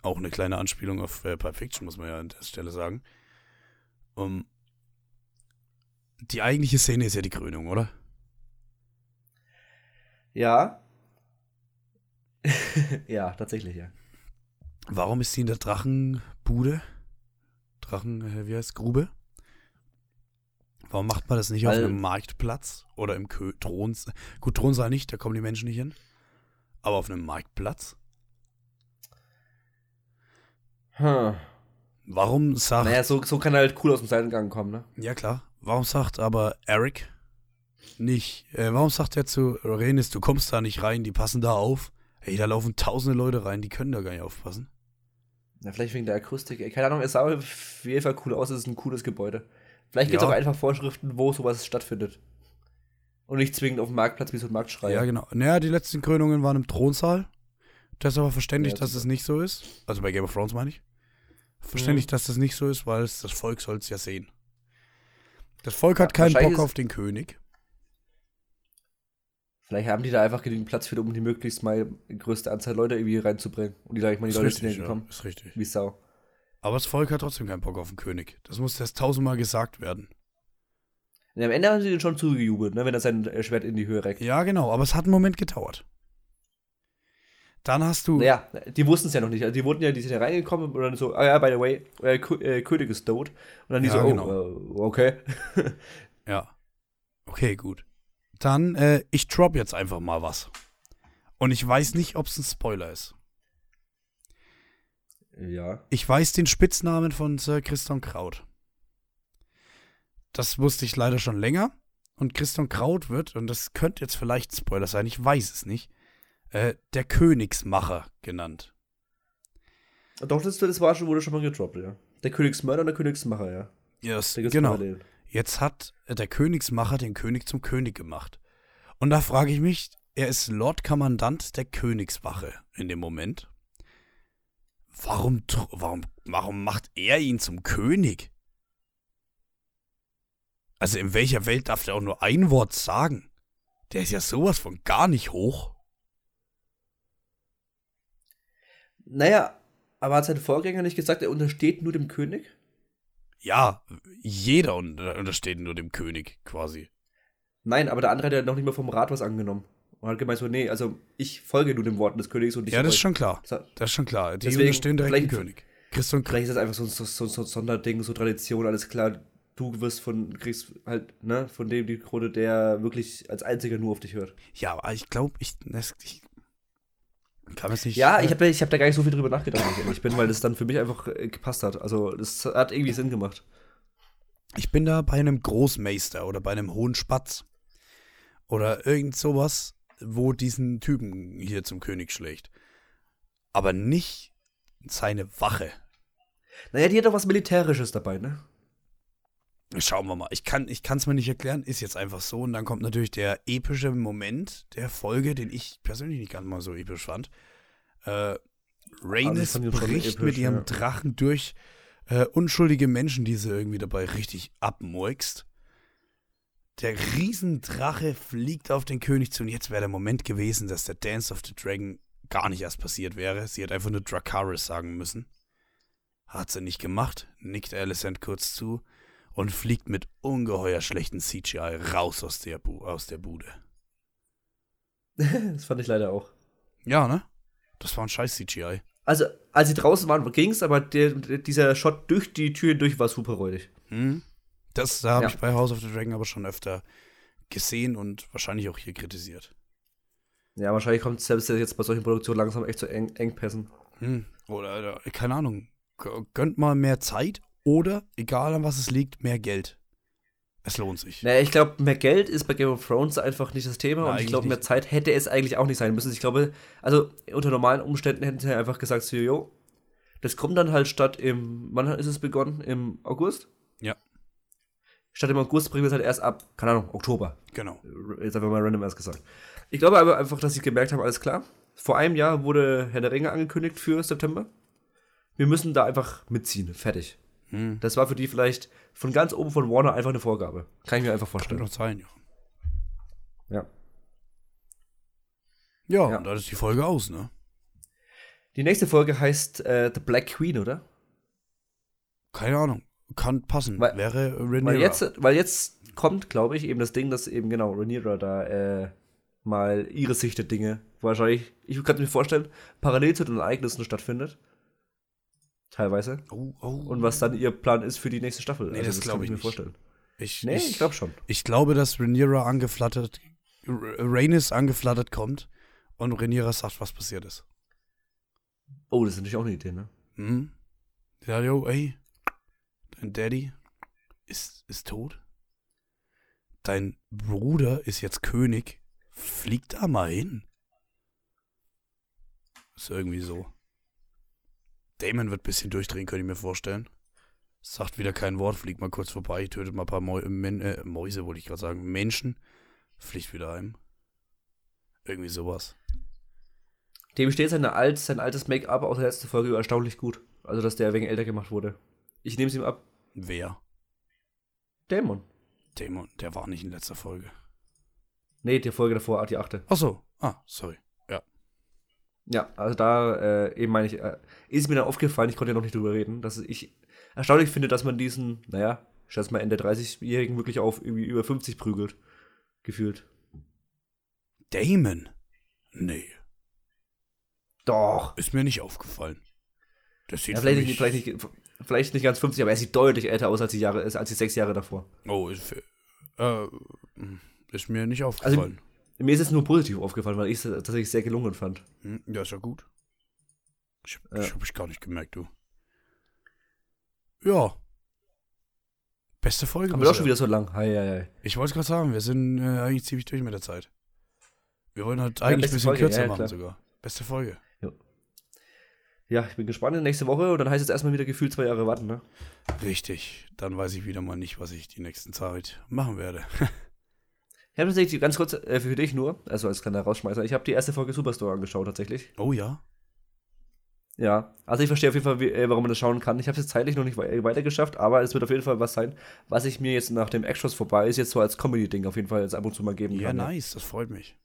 Auch eine kleine Anspielung auf äh, Pulp Fiction, muss man ja an der Stelle sagen. Um, die eigentliche Szene ist ja die Krönung, oder? Ja. ja, tatsächlich, ja. Warum ist sie in der Drachenbude? Drachen, äh, wie heißt Grube? Warum macht man das nicht Weil, auf einem Marktplatz oder im Kö Throns? Gut, Thronsaal nicht, da kommen die Menschen nicht hin. Aber auf einem Marktplatz? Hm. Warum sagt. Naja, so, so kann er halt cool aus dem Seitengang kommen, ne? Ja, klar. Warum sagt aber Eric, nicht. Äh, warum sagt er zu Renis, du kommst da nicht rein, die passen da auf? Ey, da laufen tausende Leute rein, die können da gar nicht aufpassen. Na, vielleicht wegen der Akustik. Ey, keine Ahnung, es sah auf jeden Fall cool aus, es ist ein cooles Gebäude. Vielleicht gibt es ja. auch einfach Vorschriften, wo sowas stattfindet. Und nicht zwingend auf dem Marktplatz wie so ein Marktschrei. Ja, genau. Naja, die letzten Krönungen waren im Thronsaal. Das ist aber verständlich, ja, das dass es nicht so ist. Also bei Game of Thrones meine ich. Verständlich, mhm. dass das nicht so ist, weil das Volk soll es ja sehen. Das Volk hat keinen Bock auf den König. Vielleicht haben die da einfach genügend Platz für, um die möglichst mal größte Anzahl Leute irgendwie reinzubringen. Und die, sag ich mal, die Leute sind gekommen. Ja, ist richtig. Wie Sau. Aber das Volk hat trotzdem keinen Bock auf den König. Das muss erst tausendmal gesagt werden. Ja, am Ende haben sie den schon zugejubelt, ne, wenn er sein äh, Schwert in die Höhe reckt. Ja, genau, aber es hat einen Moment gedauert. Dann hast du. Ja, die wussten es ja noch nicht. Also die wurden ja, die sind ja reingekommen und dann so, ah ja, by the way, äh, äh, König ist tot. Und dann die ja, so, oh, genau. äh, okay. ja. Okay, gut. Dann, äh, ich drop jetzt einfach mal was. Und ich weiß nicht, ob es ein Spoiler ist. Ja. Ich weiß den Spitznamen von Sir Christian Kraut. Das wusste ich leider schon länger. Und Christian Kraut wird, und das könnte jetzt vielleicht ein Spoiler sein, ich weiß es nicht, äh, der Königsmacher genannt. Doch, das, das war schon, wurde schon mal gedroppt, ja. Der Königsmörder und der Königsmacher, ja. Yes, genau. Jetzt hat der Königsmacher den König zum König gemacht. Und da frage ich mich, er ist Lord Kommandant der Königswache in dem Moment. Warum, warum, warum macht er ihn zum König? Also in welcher Welt darf der auch nur ein Wort sagen? Der ist ja sowas von gar nicht hoch. Naja, aber hat sein Vorgänger nicht gesagt, er untersteht nur dem König? Ja, jeder untersteht nur dem König quasi. Nein, aber der andere hat ja noch nicht mal vom Rat was angenommen. Und hat gemeint so, nee, also ich folge nur den Worten des Königs und nicht Ja, das ist schon klar. Das ist schon klar. Die Deswegen, unterstehen direkt dem König. Christ und vielleicht ist das einfach so, so, so, so Sonderding, so Tradition, alles klar. Du wirst von, kriegst halt, ne, von dem die Krone, der wirklich als einziger nur auf dich hört. Ja, aber ich glaube, ich, ich kann es nicht. Ja, ich habe ich hab da gar nicht so viel drüber nachgedacht, wenn ich ehrlich bin, weil das dann für mich einfach äh, gepasst hat. Also, das hat irgendwie Sinn gemacht. Ich bin da bei einem Großmeister oder bei einem hohen Spatz. Oder irgend sowas, wo diesen Typen hier zum König schlägt. Aber nicht seine Wache. Naja, die hat doch was Militärisches dabei, ne? Schauen wir mal. Ich kann es mir nicht erklären, ist jetzt einfach so. Und dann kommt natürlich der epische Moment der Folge, den ich persönlich nicht ganz mal so episch fand. Äh, Rhaenys Also bricht episch, mit ihrem ja. Drachen durch äh, unschuldige Menschen, die sie irgendwie dabei richtig abmurkst. Der Riesendrache fliegt auf den König zu und jetzt wäre der Moment gewesen, dass der Dance of the Dragon gar nicht erst passiert wäre. Sie hat einfach nur Dracarys sagen müssen. Hat sie nicht gemacht, nickt Alicent kurz zu und fliegt mit ungeheuer schlechten CGI raus aus der, Bu aus der Bude. das fand ich leider auch. Ja, ne? Das war ein scheiß CGI. Also, als sie draußen waren, ging's, aber der, dieser Shot durch die Tür durch war super räudig. Hm? Das da habe Ja. ich bei House of the Dragon aber schon öfter gesehen und wahrscheinlich auch hier kritisiert. Ja, wahrscheinlich kommt selbst jetzt bei solchen Produktionen langsam echt zu Eng Engpässen. Hm. Oder, keine Ahnung, gönnt mal mehr Zeit oder, egal an was es liegt, mehr Geld. Es lohnt sich. Naja, ich glaube, mehr Geld ist bei Game of Thrones einfach nicht das Thema Na, und ich glaube, mehr. Zeit hätte es eigentlich auch nicht sein müssen. Ich glaube, also unter normalen Umständen hätten sie einfach gesagt, so, jo, das kommt dann halt statt im, wann ist es begonnen? Im August? Statt im August bringen wir es halt erst ab, keine Ahnung, Oktober. Genau. Jetzt einfach mal random erst gesagt. Ich glaube aber einfach, dass sie gemerkt haben, alles klar. Vor einem Jahr wurde Herr der Ringe angekündigt für September. Wir müssen da einfach mitziehen. Fertig. Hm. Das war für die vielleicht von ganz oben von Warner einfach eine Vorgabe. Kann ich mir einfach Kann vorstellen. doch sein, ja. Ja. Ja, Ja. und dann ist die Folge aus, ne? Die nächste Folge heißt äh, The Black Queen, oder? Keine Ahnung. Kann passen. Weil- Wäre Rhaenyra. Weil jetzt, weil jetzt kommt, glaube ich, eben das Ding, dass eben genau Rhaenyra da äh, mal ihre Sicht der Dinge wahrscheinlich, ich kann mir vorstellen, parallel zu den Ereignissen stattfindet. Teilweise. Oh, oh. Und was dann ihr Plan ist für die nächste Staffel. Also Nee, das kann glaub ich mir nicht. vorstellen. ich, Nee, ich, glaube schon. Ich glaube, dass Rhaenyra angeflattert, Rhaenys angeflattert kommt und Rhaenyra sagt, was passiert ist. Oh, das ist natürlich auch eine Idee, ne? Hm? Ja, yo, ey, Daddy ist, ist tot. Dein Bruder ist jetzt König. Flieg da mal hin. Ist irgendwie so. Damon wird ein bisschen durchdrehen, könnte ich mir vorstellen. Sagt wieder kein Wort, fliegt mal kurz vorbei, tötet mal ein paar Mäu äh, Mäuse, wollte ich gerade sagen. Menschen. Fliegt wieder heim. Irgendwie sowas. Dem steht seine alt, sein altes Make-up aus der letzten Folge erstaunlich gut. Also, dass der wegen älter gemacht wurde. Ich nehme es ihm ab. Wer? Dämon. Damon, der war nicht in letzter Folge. Nee, die Folge davor, die achte. Ach so. Ah, sorry. Ja, also da äh, eben meine ich, äh, ist mir dann aufgefallen, ich konnte ja noch nicht drüber reden, dass ich erstaunlich finde, dass man diesen, naja, ich schätze mal Ende 30-Jährigen wirklich auf irgendwie über 50 prügelt. Gefühlt. Damon? Nee, Doch. ist mir nicht aufgefallen. Das sieht Ja, vielleicht, nicht, vielleicht, nicht, vielleicht nicht ganz 50, aber er sieht deutlich älter aus als die Jahre, als die sechs Jahre davor. Oh, ist, äh, ist mir nicht Also, aufgefallen. Mir ist es nur positiv aufgefallen, weil ich es tatsächlich sehr gelungen fand. Hm, ja, ist ja gut. Ich, Ja. ich hab ich gar nicht gemerkt, du. Ja. Beste Folge. Aber doch schon wieder so lang. Hei, hei, hei. Ich wollte gerade sagen, wir sind äh, eigentlich ziemlich durch mit der Zeit. Wir wollen halt eigentlich ein beste bisschen Folge, kürzer ja, ja, machen sogar. Beste Folge. Ja, ich bin gespannt. Nächste Woche und dann heißt es erstmal wieder gefühlt zwei Jahre warten, ne? Richtig. Dann weiß ich wieder mal nicht, was ich die nächsten Zeit machen werde. Ich habe tatsächlich ganz kurz äh, für dich nur, also als kleiner Rausschmeißer, ich habe die erste Folge Superstore angeschaut tatsächlich. Oh ja. Ja, also ich verstehe auf jeden Fall, wie, äh, warum man das schauen kann. Ich habe es jetzt zeitlich noch nicht wei- weiter geschafft, aber es wird auf jeden Fall was sein, was ich mir jetzt nach dem Extras vorbei ist, jetzt so als Comedy-Ding auf jeden Fall jetzt ab und zu mal geben Ja, kann. ne? nice. Das freut mich.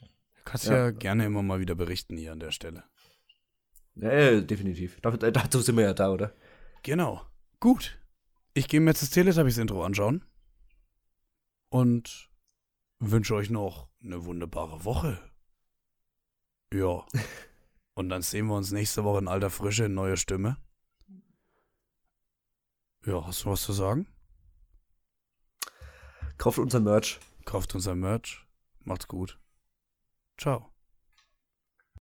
Du kannst Ja. ja. gerne immer mal wieder berichten hier an der Stelle. Ja, ja, definitiv. Dafür, äh, dazu sind wir ja da, oder? Genau. Gut. Ich gehe mir jetzt das Teletubbies-Intro anschauen. Und wünsche euch noch eine wunderbare Woche. Ja. Und dann sehen wir uns nächste Woche in alter Frische in neuer Stimme. Ja, hast du was zu sagen? Kauft unser Merch. Kauft unser Merch. Macht's gut. Ciao.